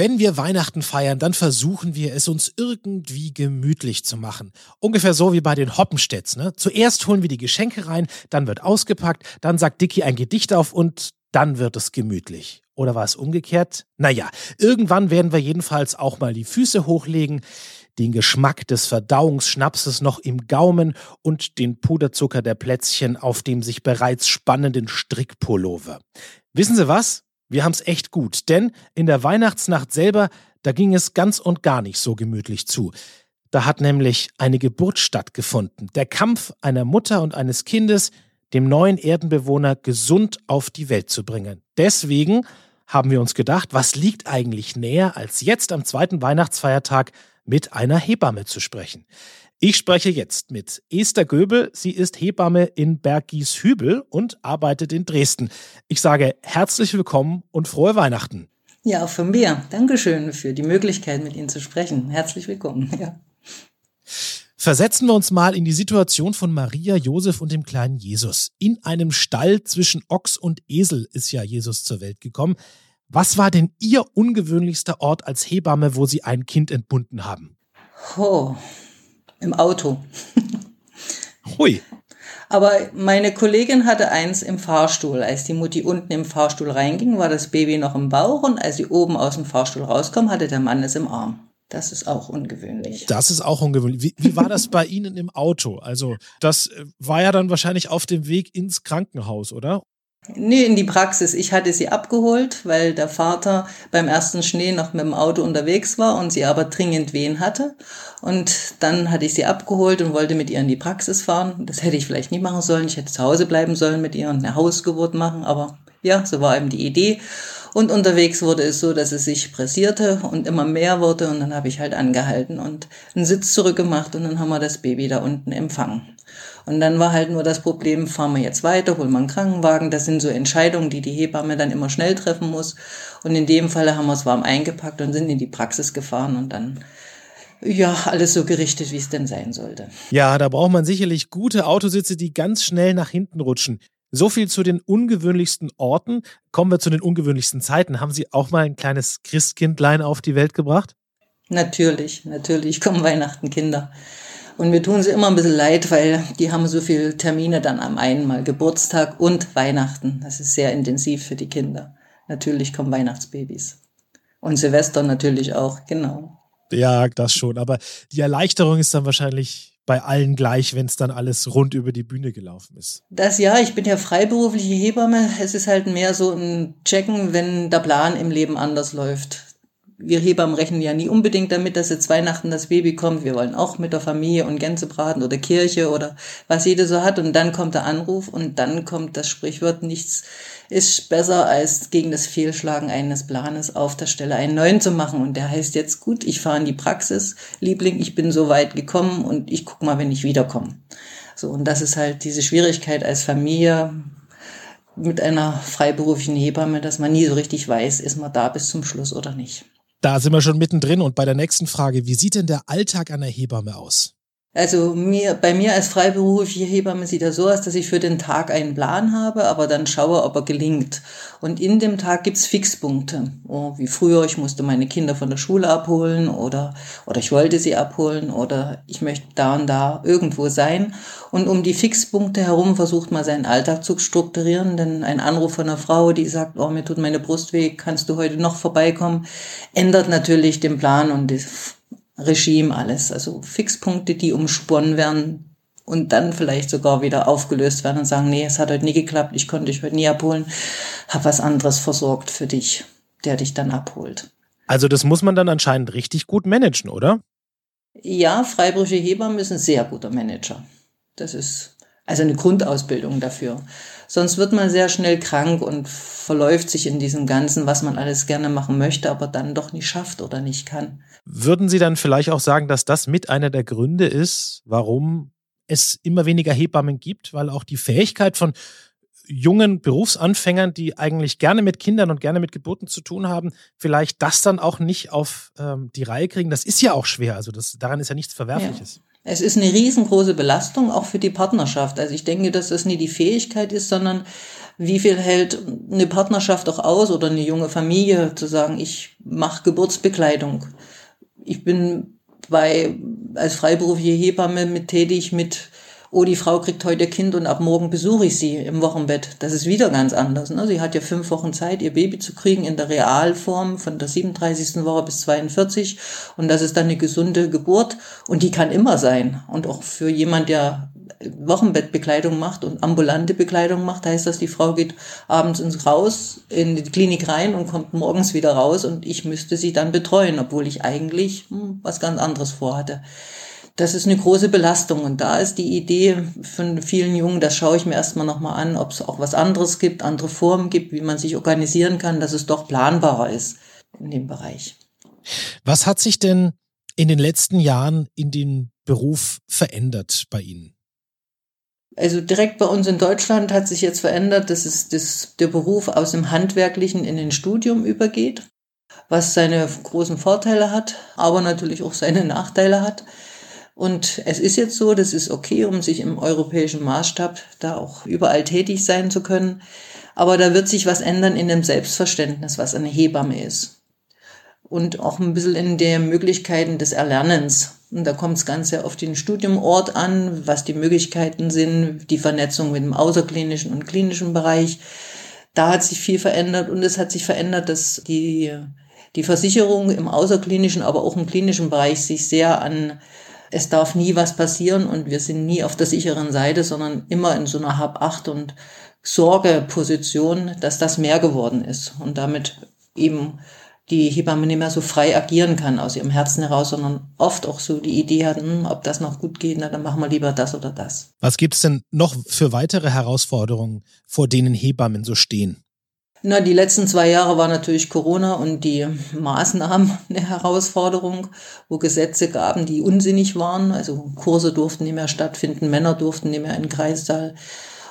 Wenn wir Weihnachten feiern, dann versuchen wir es uns irgendwie gemütlich zu machen. Ungefähr so wie bei den Hoppenstedts. Ne? Zuerst holen wir die Geschenke rein, dann wird ausgepackt, dann sagt Dicky ein Gedicht auf und dann wird es gemütlich. Oder war es umgekehrt? Naja, irgendwann werden wir jedenfalls auch mal die Füße hochlegen, den Geschmack des Verdauungsschnapses noch im Gaumen und den Puderzucker der Plätzchen auf dem sich bereits spannenden Strickpullover. Wissen Sie was? Wir haben es echt gut, denn in der Weihnachtsnacht selber, da ging es ganz und gar nicht so gemütlich zu. Da hat nämlich eine Geburt stattgefunden. Der Kampf einer Mutter und eines Kindes, dem neuen Erdenbewohner gesund auf die Welt zu bringen. Deswegen haben wir uns gedacht, was liegt eigentlich näher, als jetzt am zweiten Weihnachtsfeiertag mit einer Hebamme zu sprechen. Ich spreche jetzt mit Esther Göbel. Sie ist Hebamme in Bergieshübel und arbeitet in Dresden. Ich sage herzlich willkommen und frohe Weihnachten. Ja, auch von mir. Dankeschön für die Möglichkeit, mit Ihnen zu sprechen. Herzlich willkommen. Ja. Versetzen wir uns mal in die Situation von Maria, Josef und dem kleinen Jesus. In einem Stall zwischen Ochs und Esel ist ja Jesus zur Welt gekommen. Was war denn Ihr ungewöhnlichster Ort als Hebamme, wo Sie ein Kind entbunden haben? Oh, im Auto. Hui. Aber meine Kollegin hatte eins im Fahrstuhl. Als die Mutti unten im Fahrstuhl reinging, war das Baby noch im Bauch und als sie oben aus dem Fahrstuhl rauskam, hatte der Mann es im Arm. Das ist auch ungewöhnlich. Das ist auch ungewöhnlich. Wie, wie war das bei Ihnen im Auto? Also, das äh, war ja dann wahrscheinlich auf dem Weg ins Krankenhaus, oder? Nee, in die Praxis. Ich hatte sie abgeholt, weil der Vater beim ersten Schnee noch mit dem Auto unterwegs war und sie aber dringend Wehen hatte. Und dann hatte ich sie abgeholt und wollte mit ihr in die Praxis fahren. Das hätte ich vielleicht nicht machen sollen. Ich hätte zu Hause bleiben sollen mit ihr und eine Hausgeburt machen. Aber ja, so war eben die Idee. Und unterwegs wurde es so, dass es sich pressierte und immer mehr wurde. Und dann habe ich halt angehalten und einen Sitz zurückgemacht und dann haben wir das Baby da unten empfangen. Und dann war halt nur das Problem, fahren wir jetzt weiter, holen wir einen Krankenwagen. Das sind so Entscheidungen, die die Hebamme dann immer schnell treffen muss. Und in dem Falle haben wir es warm eingepackt und sind in die Praxis gefahren und dann ja, alles so gerichtet, wie es denn sein sollte. Ja, da braucht man sicherlich gute Autositze, die ganz schnell nach hinten rutschen. So viel zu den ungewöhnlichsten Orten. Kommen wir zu den ungewöhnlichsten Zeiten. Haben Sie auch mal ein kleines Christkindlein auf die Welt gebracht? Natürlich, natürlich kommen Weihnachten Kinder. Und mir tun sie immer ein bisschen leid, weil die haben so viele Termine dann am einen Mal Geburtstag und Weihnachten. Das ist sehr intensiv für die Kinder. Natürlich kommen Weihnachtsbabys. Und Silvester natürlich auch, genau. Ja, das schon. Aber die Erleichterung ist dann wahrscheinlich bei allen gleich, wenn es dann alles rund über die Bühne gelaufen ist. Das ja, ich bin ja freiberufliche Hebamme. Es ist halt mehr so ein Checken, wenn der Plan im Leben anders läuft wir Hebammen rechnen ja nie unbedingt damit, dass jetzt Weihnachten das Baby kommt. Wir wollen auch mit der Familie und Gänse braten oder Kirche oder was jeder so hat. Und dann kommt der Anruf und dann kommt das Sprichwort, nichts ist besser als gegen das Fehlschlagen eines Planes auf der Stelle einen neuen zu machen. Und der heißt jetzt, gut, ich fahre in die Praxis, Liebling, ich bin so weit gekommen und ich guck mal, wenn ich wiederkomme. So, und das ist halt diese Schwierigkeit als Familie, mit einer freiberuflichen Hebamme, dass man nie so richtig weiß, ist man da bis zum Schluss oder nicht. Da sind wir schon mittendrin und bei der nächsten Frage, wie sieht denn der Alltag einer Hebamme aus? Also mir, bei mir als freiberufliche Hebamme sieht das so aus, dass ich für den Tag einen Plan habe, aber dann schaue, ob er gelingt. Und in dem Tag gibt's Fixpunkte. Oh, wie früher, ich musste meine Kinder von der Schule abholen oder, oder ich wollte sie abholen oder ich möchte da und da irgendwo sein. Und um die Fixpunkte herum versucht man seinen Alltag zu strukturieren, denn ein Anruf von einer Frau, die sagt, oh, mir tut meine Brust weh, kannst du heute noch vorbeikommen, ändert natürlich den Plan und das Regime alles. Also Fixpunkte, die umsponnen werden und dann vielleicht sogar wieder aufgelöst werden und sagen, nee, es hat heute nie geklappt, ich konnte dich heute nie abholen, hab was anderes versorgt für dich, der dich dann abholt. Also das muss man dann anscheinend richtig gut managen, oder? Ja, freiberufliche Hebammen ist ein sehr guter Manager. Das ist also eine Grundausbildung dafür. Sonst wird man sehr schnell krank und verläuft sich in diesem Ganzen, was man alles gerne machen möchte, aber dann doch nicht schafft oder nicht kann. Würden Sie dann vielleicht auch sagen, dass das mit einer der Gründe ist, warum es immer weniger Hebammen gibt, weil auch die Fähigkeit von jungen Berufsanfängern, die eigentlich gerne mit Kindern und gerne mit Geburten zu tun haben, vielleicht das dann auch nicht auf ähm, die Reihe kriegen. Das ist ja auch schwer. Also das, daran ist ja nichts Verwerfliches. Ja. Es ist eine riesengroße Belastung, auch für die Partnerschaft. Also ich denke, dass das nie die Fähigkeit ist, sondern wie viel hält eine Partnerschaft auch aus oder eine junge Familie zu sagen, ich mache Geburtsbekleidung. Ich bin bei, als freiberufliche Hebamme mit tätig mit oh, die Frau kriegt heute Kind und ab morgen besuche ich sie im Wochenbett. Das ist wieder ganz anders. Ne? Sie hat ja fünf Wochen Zeit, ihr Baby zu kriegen in der Realform von der 37. Woche bis 42. Und das ist dann eine gesunde Geburt. Und die kann immer sein. Und auch für jemand, der Wochenbettbekleidung macht und ambulante Bekleidung macht, heißt das, die Frau geht abends ins Raus, in die Klinik rein und kommt morgens wieder raus und ich müsste sie dann betreuen, obwohl ich eigentlich hm, was ganz anderes vorhatte das ist eine große Belastung. Und da ist die Idee von vielen Jungen, das schaue ich mir erstmal nochmal an, ob es auch was anderes gibt, andere Formen gibt, wie man sich organisieren kann, dass es doch planbarer ist in dem Bereich. Was hat sich denn in den letzten Jahren in den Beruf verändert bei Ihnen? Also direkt bei uns in Deutschland hat sich jetzt verändert, dass es das, der Beruf aus dem Handwerklichen in den Studium übergeht, was seine großen Vorteile hat, aber natürlich auch seine Nachteile hat. Und es ist jetzt so, das ist okay, um sich im europäischen Maßstab da auch überall tätig sein zu können. Aber da wird sich was ändern in dem Selbstverständnis, was eine Hebamme ist. Und auch ein bisschen in den Möglichkeiten des Erlernens. Und da kommt es ganz sehr auf den Studiumort an, was die Möglichkeiten sind, die Vernetzung mit dem außerklinischen und klinischen Bereich. Da hat sich viel verändert und es hat sich verändert, dass die, die Versicherung im außerklinischen, aber auch im klinischen Bereich sich sehr an es darf nie was passieren und wir sind nie auf der sicheren Seite, sondern immer in so einer Hab-Acht- und Sorgeposition, dass das mehr geworden ist und damit eben die Hebamme nicht mehr so frei agieren kann aus ihrem Herzen heraus, sondern oft auch so die Idee hat, hm, ob das noch gut geht, na, dann machen wir lieber das oder das. Was gibt es denn noch für weitere Herausforderungen, vor denen Hebammen so stehen? Na, die letzten zwei Jahre war natürlich Corona und die Maßnahmen eine Herausforderung, wo Gesetze gaben, die unsinnig waren. Also Kurse durften nicht mehr stattfinden, Männer durften nicht mehr in den Kreissaal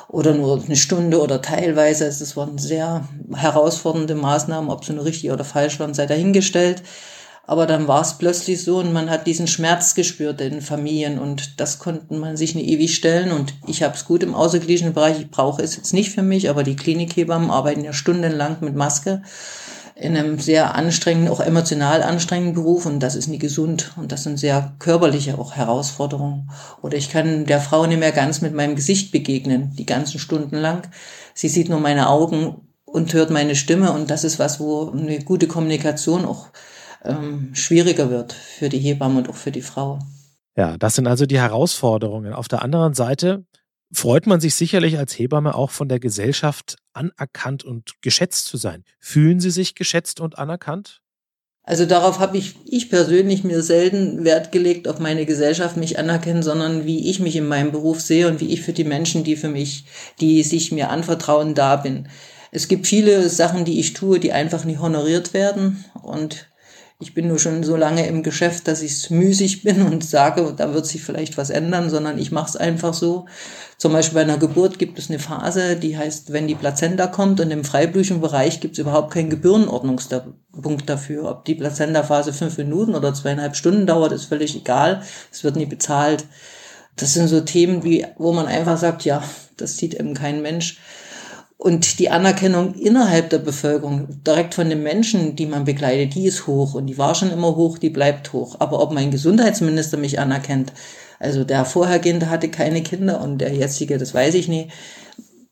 oder nur eine Stunde oder teilweise. Also es waren sehr herausfordernde Maßnahmen, ob sie nur richtig oder falsch waren, sei dahingestellt. Aber dann war es plötzlich so und man hat diesen Schmerz gespürt in Familien und das konnte man sich nicht ewig stellen. Und ich habe es gut im außerklinischen Bereich. Ich brauche es jetzt nicht für mich, aber die Klinikhebammen arbeiten ja stundenlang mit Maske in einem sehr anstrengenden, auch emotional anstrengenden Beruf und das ist nie gesund und das sind sehr körperliche auch Herausforderungen. Oder ich kann der Frau nicht mehr ganz mit meinem Gesicht begegnen, die ganzen Stunden lang. Sie sieht nur meine Augen und hört meine Stimme und das ist was, wo eine gute Kommunikation auch ähm, schwieriger wird für die Hebamme und auch für die Frau. Ja, das sind also die Herausforderungen. Auf der anderen Seite freut man sich sicherlich als Hebamme auch von der Gesellschaft anerkannt und geschätzt zu sein. Fühlen Sie sich geschätzt und anerkannt? Also darauf habe ich, ich persönlich mir selten Wert gelegt, auf meine Gesellschaft mich anerkennen, sondern wie ich mich in meinem Beruf sehe und wie ich für die Menschen, die für mich, die sich mir anvertrauen, da bin. Es gibt viele Sachen, die ich tue, die einfach nicht honoriert werden und ich bin nur schon so lange im Geschäft, dass ich müßig bin und sage, da wird sich vielleicht was ändern, sondern ich mache es einfach so. Zum Beispiel bei einer Geburt gibt es eine Phase, die heißt, wenn die Plazenta kommt und im freiblütigen Bereich gibt es überhaupt keinen Gebührenordnungspunkt dafür. Ob die Plazenta-Phase fünf Minuten oder zweieinhalb Stunden dauert, ist völlig egal. Es wird nie bezahlt. Das sind so Themen, wie, wo man einfach sagt, ja, das sieht eben kein Mensch. Und die Anerkennung innerhalb der Bevölkerung, direkt von den Menschen, die man begleitet, die ist hoch. Und die war schon immer hoch, die bleibt hoch. Aber ob mein Gesundheitsminister mich anerkennt, also der vorhergehende hatte keine Kinder und der jetzige, das weiß ich nie.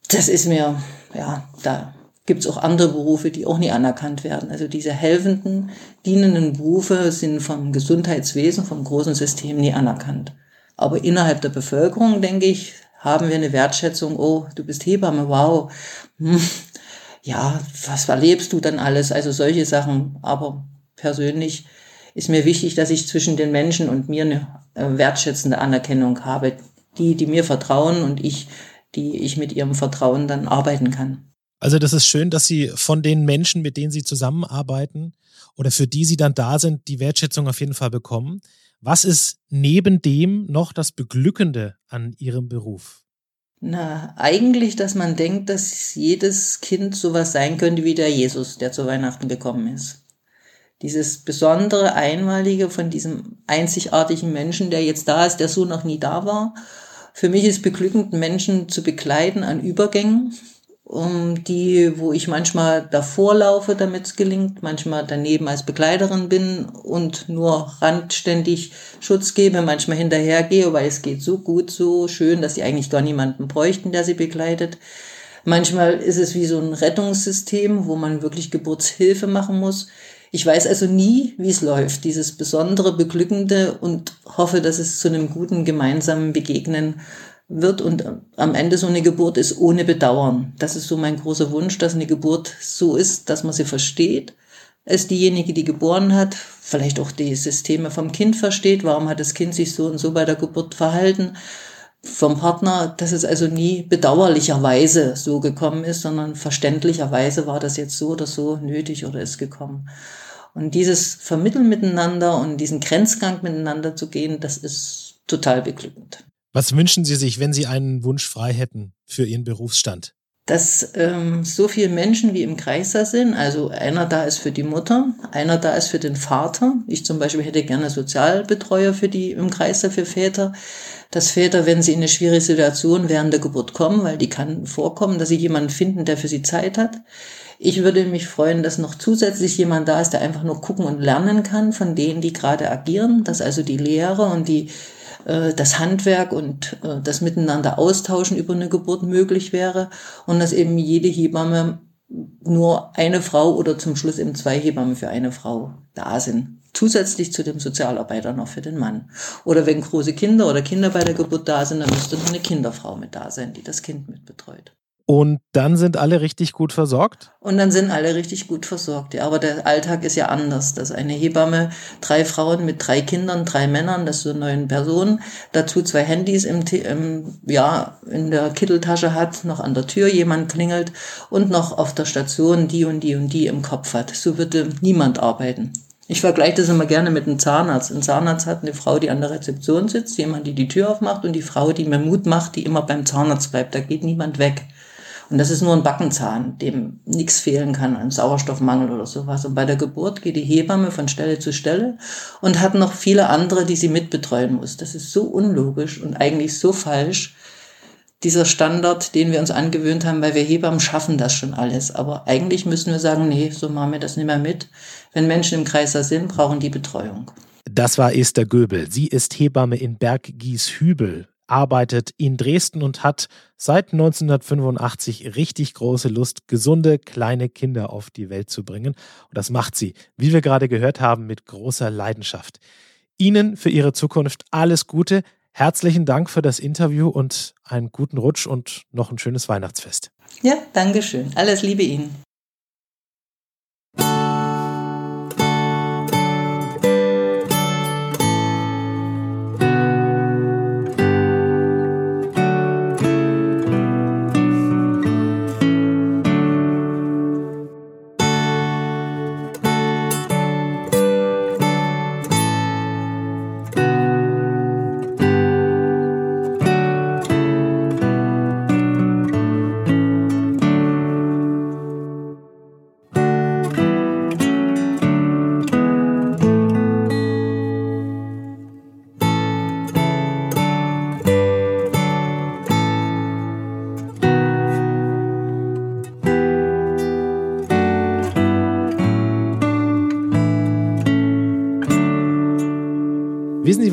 Das ist mir, ja, da gibt's auch andere Berufe, die auch nie anerkannt werden. Also diese helfenden, dienenden Berufe sind vom Gesundheitswesen, vom großen System nie anerkannt. Aber innerhalb der Bevölkerung, denke ich, haben wir eine Wertschätzung, oh, du bist Hebamme, wow. Hm. Ja, was erlebst du dann alles? Also solche Sachen. Aber persönlich ist mir wichtig, dass ich zwischen den Menschen und mir eine äh, wertschätzende Anerkennung habe. Die, die mir vertrauen und ich, die ich mit ihrem Vertrauen dann arbeiten kann. Also das ist schön, dass Sie von den Menschen, mit denen Sie zusammenarbeiten oder für die Sie dann da sind, die Wertschätzung auf jeden Fall bekommen. Was ist neben dem noch das Beglückende an Ihrem Beruf? Na, eigentlich, dass man denkt, dass jedes Kind sowas sein könnte wie der Jesus, der zu Weihnachten gekommen ist. Dieses besondere, einmalige von diesem einzigartigen Menschen, der jetzt da ist, der so noch nie da war. Für mich ist beglückend, Menschen zu begleiten an Übergängen, um die, wo ich manchmal davor laufe, damit es gelingt, manchmal daneben als Begleiterin bin und nur randständig Schutz gebe, manchmal hinterhergehe, weil es geht so gut, so schön, dass sie eigentlich gar niemanden bräuchten, der sie begleitet. Manchmal ist es wie so ein Rettungssystem, wo man wirklich Geburtshilfe machen muss. Ich weiß also nie, wie es läuft, dieses besondere, beglückende und hoffe, dass es zu einem guten gemeinsamen Begegnen wird und am Ende so eine Geburt ist ohne Bedauern. Das ist so mein großer Wunsch, dass eine Geburt so ist, dass man sie versteht. Es diejenige, die geboren hat, vielleicht auch die Systeme vom Kind versteht. Warum hat das Kind sich so und so bei der Geburt verhalten? Vom Partner, dass es also nie bedauerlicherweise so gekommen ist, sondern verständlicherweise war das jetzt so oder so nötig oder ist gekommen. Und dieses Vermitteln miteinander und diesen Grenzgang miteinander zu gehen, das ist total beglückend. Was wünschen Sie sich, wenn Sie einen Wunsch frei hätten für Ihren Berufsstand? Dass ähm, so viele Menschen wie im Kreis da sind, also einer da ist für die Mutter, einer da ist für den Vater. Ich zum Beispiel hätte gerne Sozialbetreuer für die im Kreis da für Väter, dass Väter, wenn sie in eine schwierige Situation während der Geburt kommen, weil die kann vorkommen, dass sie jemanden finden, der für sie Zeit hat. Ich würde mich freuen, dass noch zusätzlich jemand da ist, der einfach nur gucken und lernen kann von denen, die gerade agieren, dass also die Lehrer und die äh, das Handwerk und äh, das Miteinander austauschen über eine Geburt möglich wäre und dass eben jede Hebamme nur eine Frau oder zum Schluss eben zwei Hebammen für eine Frau da sind. Zusätzlich zu dem Sozialarbeiter noch für den Mann. Oder wenn große Kinder oder Kinder bei der Geburt da sind, dann müsste noch eine Kinderfrau mit da sein, die das Kind mit betreut. Und dann sind alle richtig gut versorgt? Und dann sind alle richtig gut versorgt, ja. Aber der Alltag ist ja anders. Dass eine Hebamme drei Frauen mit drei Kindern, drei Männern, das sind neun Personen, dazu zwei Handys im, im, ja, in der Kitteltasche hat, noch an der Tür jemand klingelt und noch auf der Station die und die und die im Kopf hat. So würde niemand arbeiten. Ich vergleiche das immer gerne mit einem Zahnarzt. Ein Zahnarzt hat eine Frau, die an der Rezeption sitzt, jemand, die die Tür aufmacht und die Frau, die mir Mut macht, die immer beim Zahnarzt bleibt. Da geht niemand weg. Und das ist nur ein Backenzahn, dem nichts fehlen kann an Sauerstoffmangel oder sowas. Und bei der Geburt geht die Hebamme von Stelle zu Stelle und hat noch viele andere, die sie mitbetreuen muss. Das ist so unlogisch und eigentlich so falsch. Dieser Standard, den wir uns angewöhnt haben, weil wir Hebammen schaffen das schon alles. Aber eigentlich müssen wir sagen, nee, so machen wir das nicht mehr mit. Wenn Menschen im Kreiser sind, brauchen die Betreuung. Das war Esther Göbel. Sie ist Hebamme in Berggieshübel arbeitet in Dresden und hat seit 1985 richtig große Lust, gesunde kleine Kinder auf die Welt zu bringen. Und das macht sie, wie wir gerade gehört haben, mit großer Leidenschaft. Ihnen für Ihre Zukunft alles Gute. Herzlichen Dank für das Interview und einen guten Rutsch und noch ein schönes Weihnachtsfest. Ja, Dankeschön. Alles Liebe Ihnen.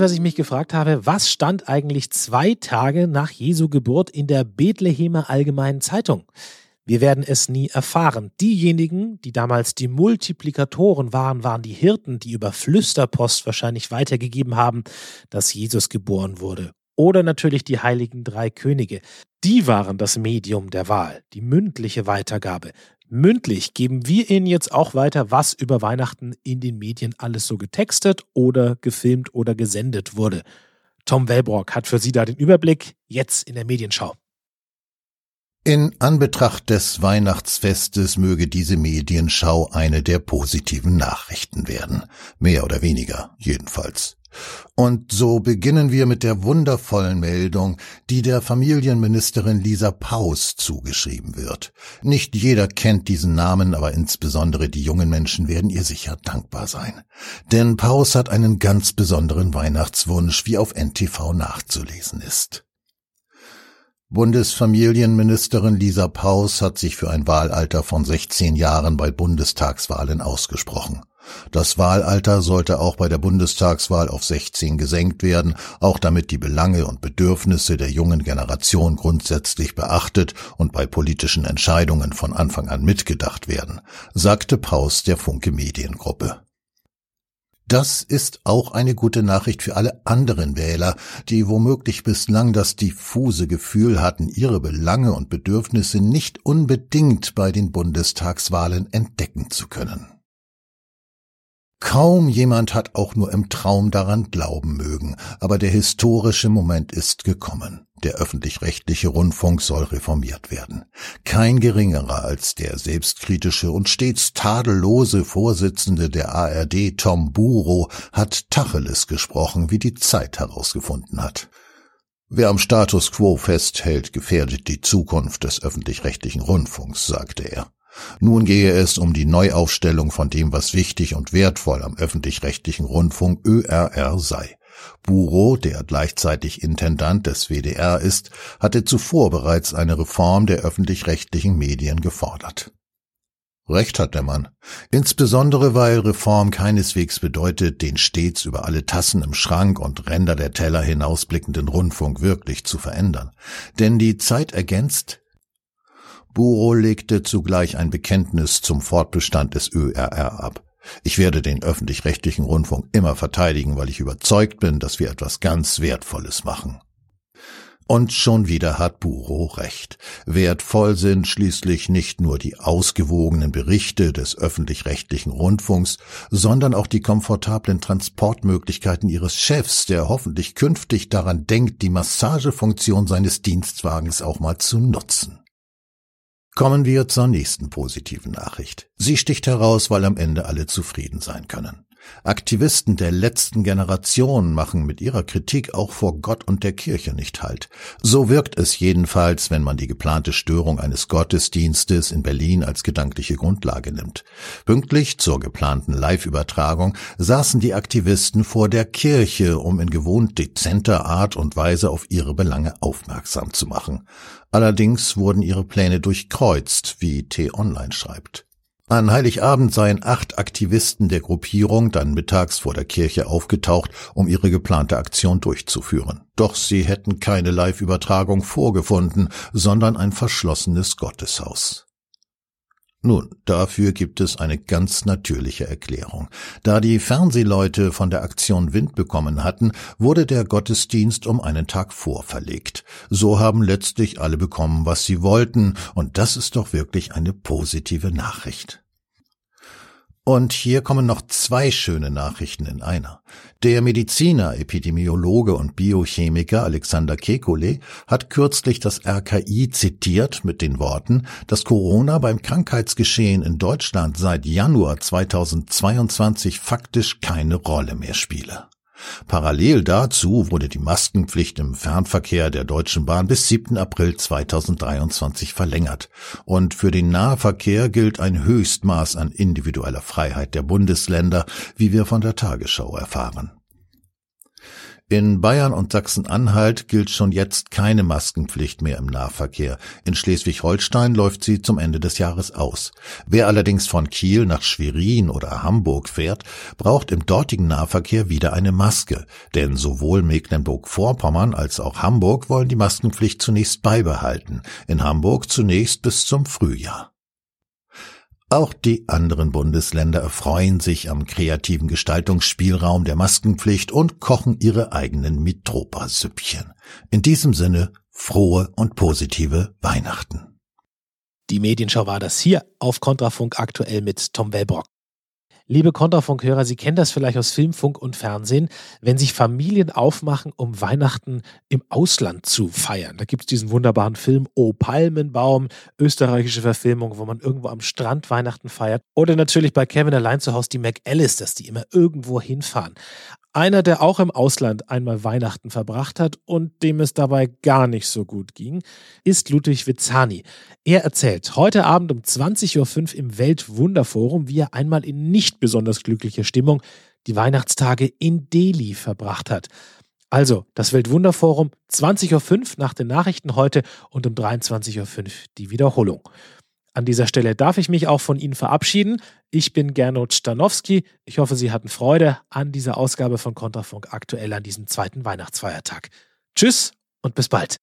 Was ich mich gefragt habe? Was stand eigentlich zwei Tage nach Jesu Geburt in der Bethlehemer Allgemeinen Zeitung? Wir werden es nie erfahren. Diejenigen, die damals die Multiplikatoren waren, waren die Hirten, die über Flüsterpost wahrscheinlich weitergegeben haben, dass Jesus geboren wurde. Oder natürlich die heiligen drei Könige. Die waren das Medium der Wahl, die mündliche Weitergabe. Mündlich geben wir Ihnen jetzt auch weiter, was über Weihnachten in den Medien alles so getextet oder gefilmt oder gesendet wurde. Tom Wellbrock hat für Sie da den Überblick, jetzt in der Medienschau. In Anbetracht des Weihnachtsfestes möge diese Medienschau eine der positiven Nachrichten werden. Mehr oder weniger, jedenfalls. Und so beginnen wir mit der wundervollen Meldung, die der Familienministerin Lisa Paus zugeschrieben wird. Nicht jeder kennt diesen Namen, aber insbesondere die jungen Menschen werden ihr sicher dankbar sein. Denn Paus hat einen ganz besonderen Weihnachtswunsch, wie auf NTV nachzulesen ist. Bundesfamilienministerin Lisa Paus hat sich für ein Wahlalter von 16 Jahren bei Bundestagswahlen ausgesprochen. Das Wahlalter sollte auch bei der Bundestagswahl auf 16 gesenkt werden, auch damit die Belange und Bedürfnisse der jungen Generation grundsätzlich beachtet und bei politischen Entscheidungen von Anfang an mitgedacht werden, sagte Paus der Funke Mediengruppe. Das ist auch eine gute Nachricht für alle anderen Wähler, die womöglich bislang das diffuse Gefühl hatten, ihre Belange und Bedürfnisse nicht unbedingt bei den Bundestagswahlen entdecken zu können. Kaum jemand hat auch nur im Traum daran glauben mögen, aber der historische Moment ist gekommen. Der öffentlich-rechtliche Rundfunk soll reformiert werden. Kein geringerer als der selbstkritische und stets tadellose Vorsitzende der ARD, Tom Buro, hat Tacheles gesprochen, wie die Zeit herausgefunden hat. Wer am Status quo festhält, gefährdet die Zukunft des öffentlich-rechtlichen Rundfunks, sagte er. Nun gehe es um die Neuaufstellung von dem, was wichtig und wertvoll am öffentlich-rechtlichen Rundfunk ÖRR sei. Bureau, der gleichzeitig Intendant des WDR ist, hatte zuvor bereits eine Reform der öffentlich-rechtlichen Medien gefordert. Recht hat der Mann. Insbesondere weil Reform keineswegs bedeutet, den stets über alle Tassen im Schrank und Ränder der Teller hinausblickenden Rundfunk wirklich zu verändern. Denn die Zeit ergänzt, Buro legte zugleich ein Bekenntnis zum Fortbestand des ÖRR ab. Ich werde den öffentlich-rechtlichen Rundfunk immer verteidigen, weil ich überzeugt bin, dass wir etwas ganz Wertvolles machen. Und schon wieder hat Buro recht. Wertvoll sind schließlich nicht nur die ausgewogenen Berichte des öffentlich-rechtlichen Rundfunks, sondern auch die komfortablen Transportmöglichkeiten ihres Chefs, der hoffentlich künftig daran denkt, die Massagefunktion seines Dienstwagens auch mal zu nutzen. Kommen wir zur nächsten positiven Nachricht. Sie sticht heraus, weil am Ende alle zufrieden sein können. Aktivisten der letzten Generation machen mit ihrer Kritik auch vor Gott und der Kirche nicht Halt. So wirkt es jedenfalls, wenn man die geplante Störung eines Gottesdienstes in Berlin als gedankliche Grundlage nimmt. Pünktlich zur geplanten Live-Übertragung saßen die Aktivisten vor der Kirche, um in gewohnt dezenter Art und Weise auf ihre Belange aufmerksam zu machen. Allerdings wurden ihre Pläne durchkreuzt, wie T-Online schreibt. An Heiligabend seien acht Aktivisten der Gruppierung dann mittags vor der Kirche aufgetaucht, um ihre geplante Aktion durchzuführen. Doch sie hätten keine Live-Übertragung vorgefunden, sondern ein verschlossenes Gotteshaus. Nun, dafür gibt es eine ganz natürliche Erklärung. Da die Fernsehleute von der Aktion Wind bekommen hatten, wurde der Gottesdienst um einen Tag vorverlegt. So haben letztlich alle bekommen, was sie wollten, und das ist doch wirklich eine positive Nachricht. Und hier kommen noch zwei schöne Nachrichten in einer. Der Mediziner, Epidemiologe und Biochemiker Alexander Kekulé hat kürzlich das RKI zitiert mit den Worten, dass Corona beim Krankheitsgeschehen in Deutschland seit Januar 2022 faktisch keine Rolle mehr spiele. Parallel dazu wurde die Maskenpflicht im Fernverkehr der Deutschen Bahn bis 7. April 2023 verlängert. Und für den Nahverkehr gilt ein Höchstmaß an individueller Freiheit der Bundesländer, wie wir von der Tagesschau erfahren. In Bayern und Sachsen-Anhalt gilt schon jetzt keine Maskenpflicht mehr im Nahverkehr. In Schleswig-Holstein läuft sie zum Ende des Jahres aus. Wer allerdings von Kiel nach Schwerin oder Hamburg fährt, braucht im dortigen Nahverkehr wieder eine Maske. Denn sowohl Mecklenburg-Vorpommern als auch Hamburg wollen die Maskenpflicht zunächst beibehalten. In Hamburg zunächst bis zum Frühjahr. Auch die anderen Bundesländer erfreuen sich am kreativen Gestaltungsspielraum der Maskenpflicht und kochen ihre eigenen Mitropa-Süppchen. In diesem Sinne frohe und positive Weihnachten. Die Medienschau war das hier auf Kontrafunk aktuell mit Tom Wellbrock. Liebe Kontrafunkhörer, Sie kennen das vielleicht aus Film, Funk und Fernsehen, wenn sich Familien aufmachen, um Weihnachten im Ausland zu feiern. Da gibt es diesen wunderbaren Film O Palmenbaum, österreichische Verfilmung, wo man irgendwo am Strand Weihnachten feiert. Oder natürlich bei Kevin allein zu Hause die McAllisters, die immer irgendwo hinfahren. Einer, der auch im Ausland einmal Weihnachten verbracht hat und dem es dabei gar nicht so gut ging, ist Ludwig Witzani. Er erzählt heute Abend um 20.05 Uhr im Weltwunderforum, wie er einmal in nicht besonders glücklicher Stimmung die Weihnachtstage in Delhi verbracht hat. Also, das Weltwunderforum, 20.05 Uhr nach den Nachrichten heute und um 23.05 Uhr die Wiederholung. An dieser Stelle darf ich mich auch von Ihnen verabschieden. Ich bin Gernot Stanowski. Ich hoffe, Sie hatten Freude an dieser Ausgabe von Kontrafunk aktuell an diesem zweiten Weihnachtsfeiertag. Tschüss und bis bald.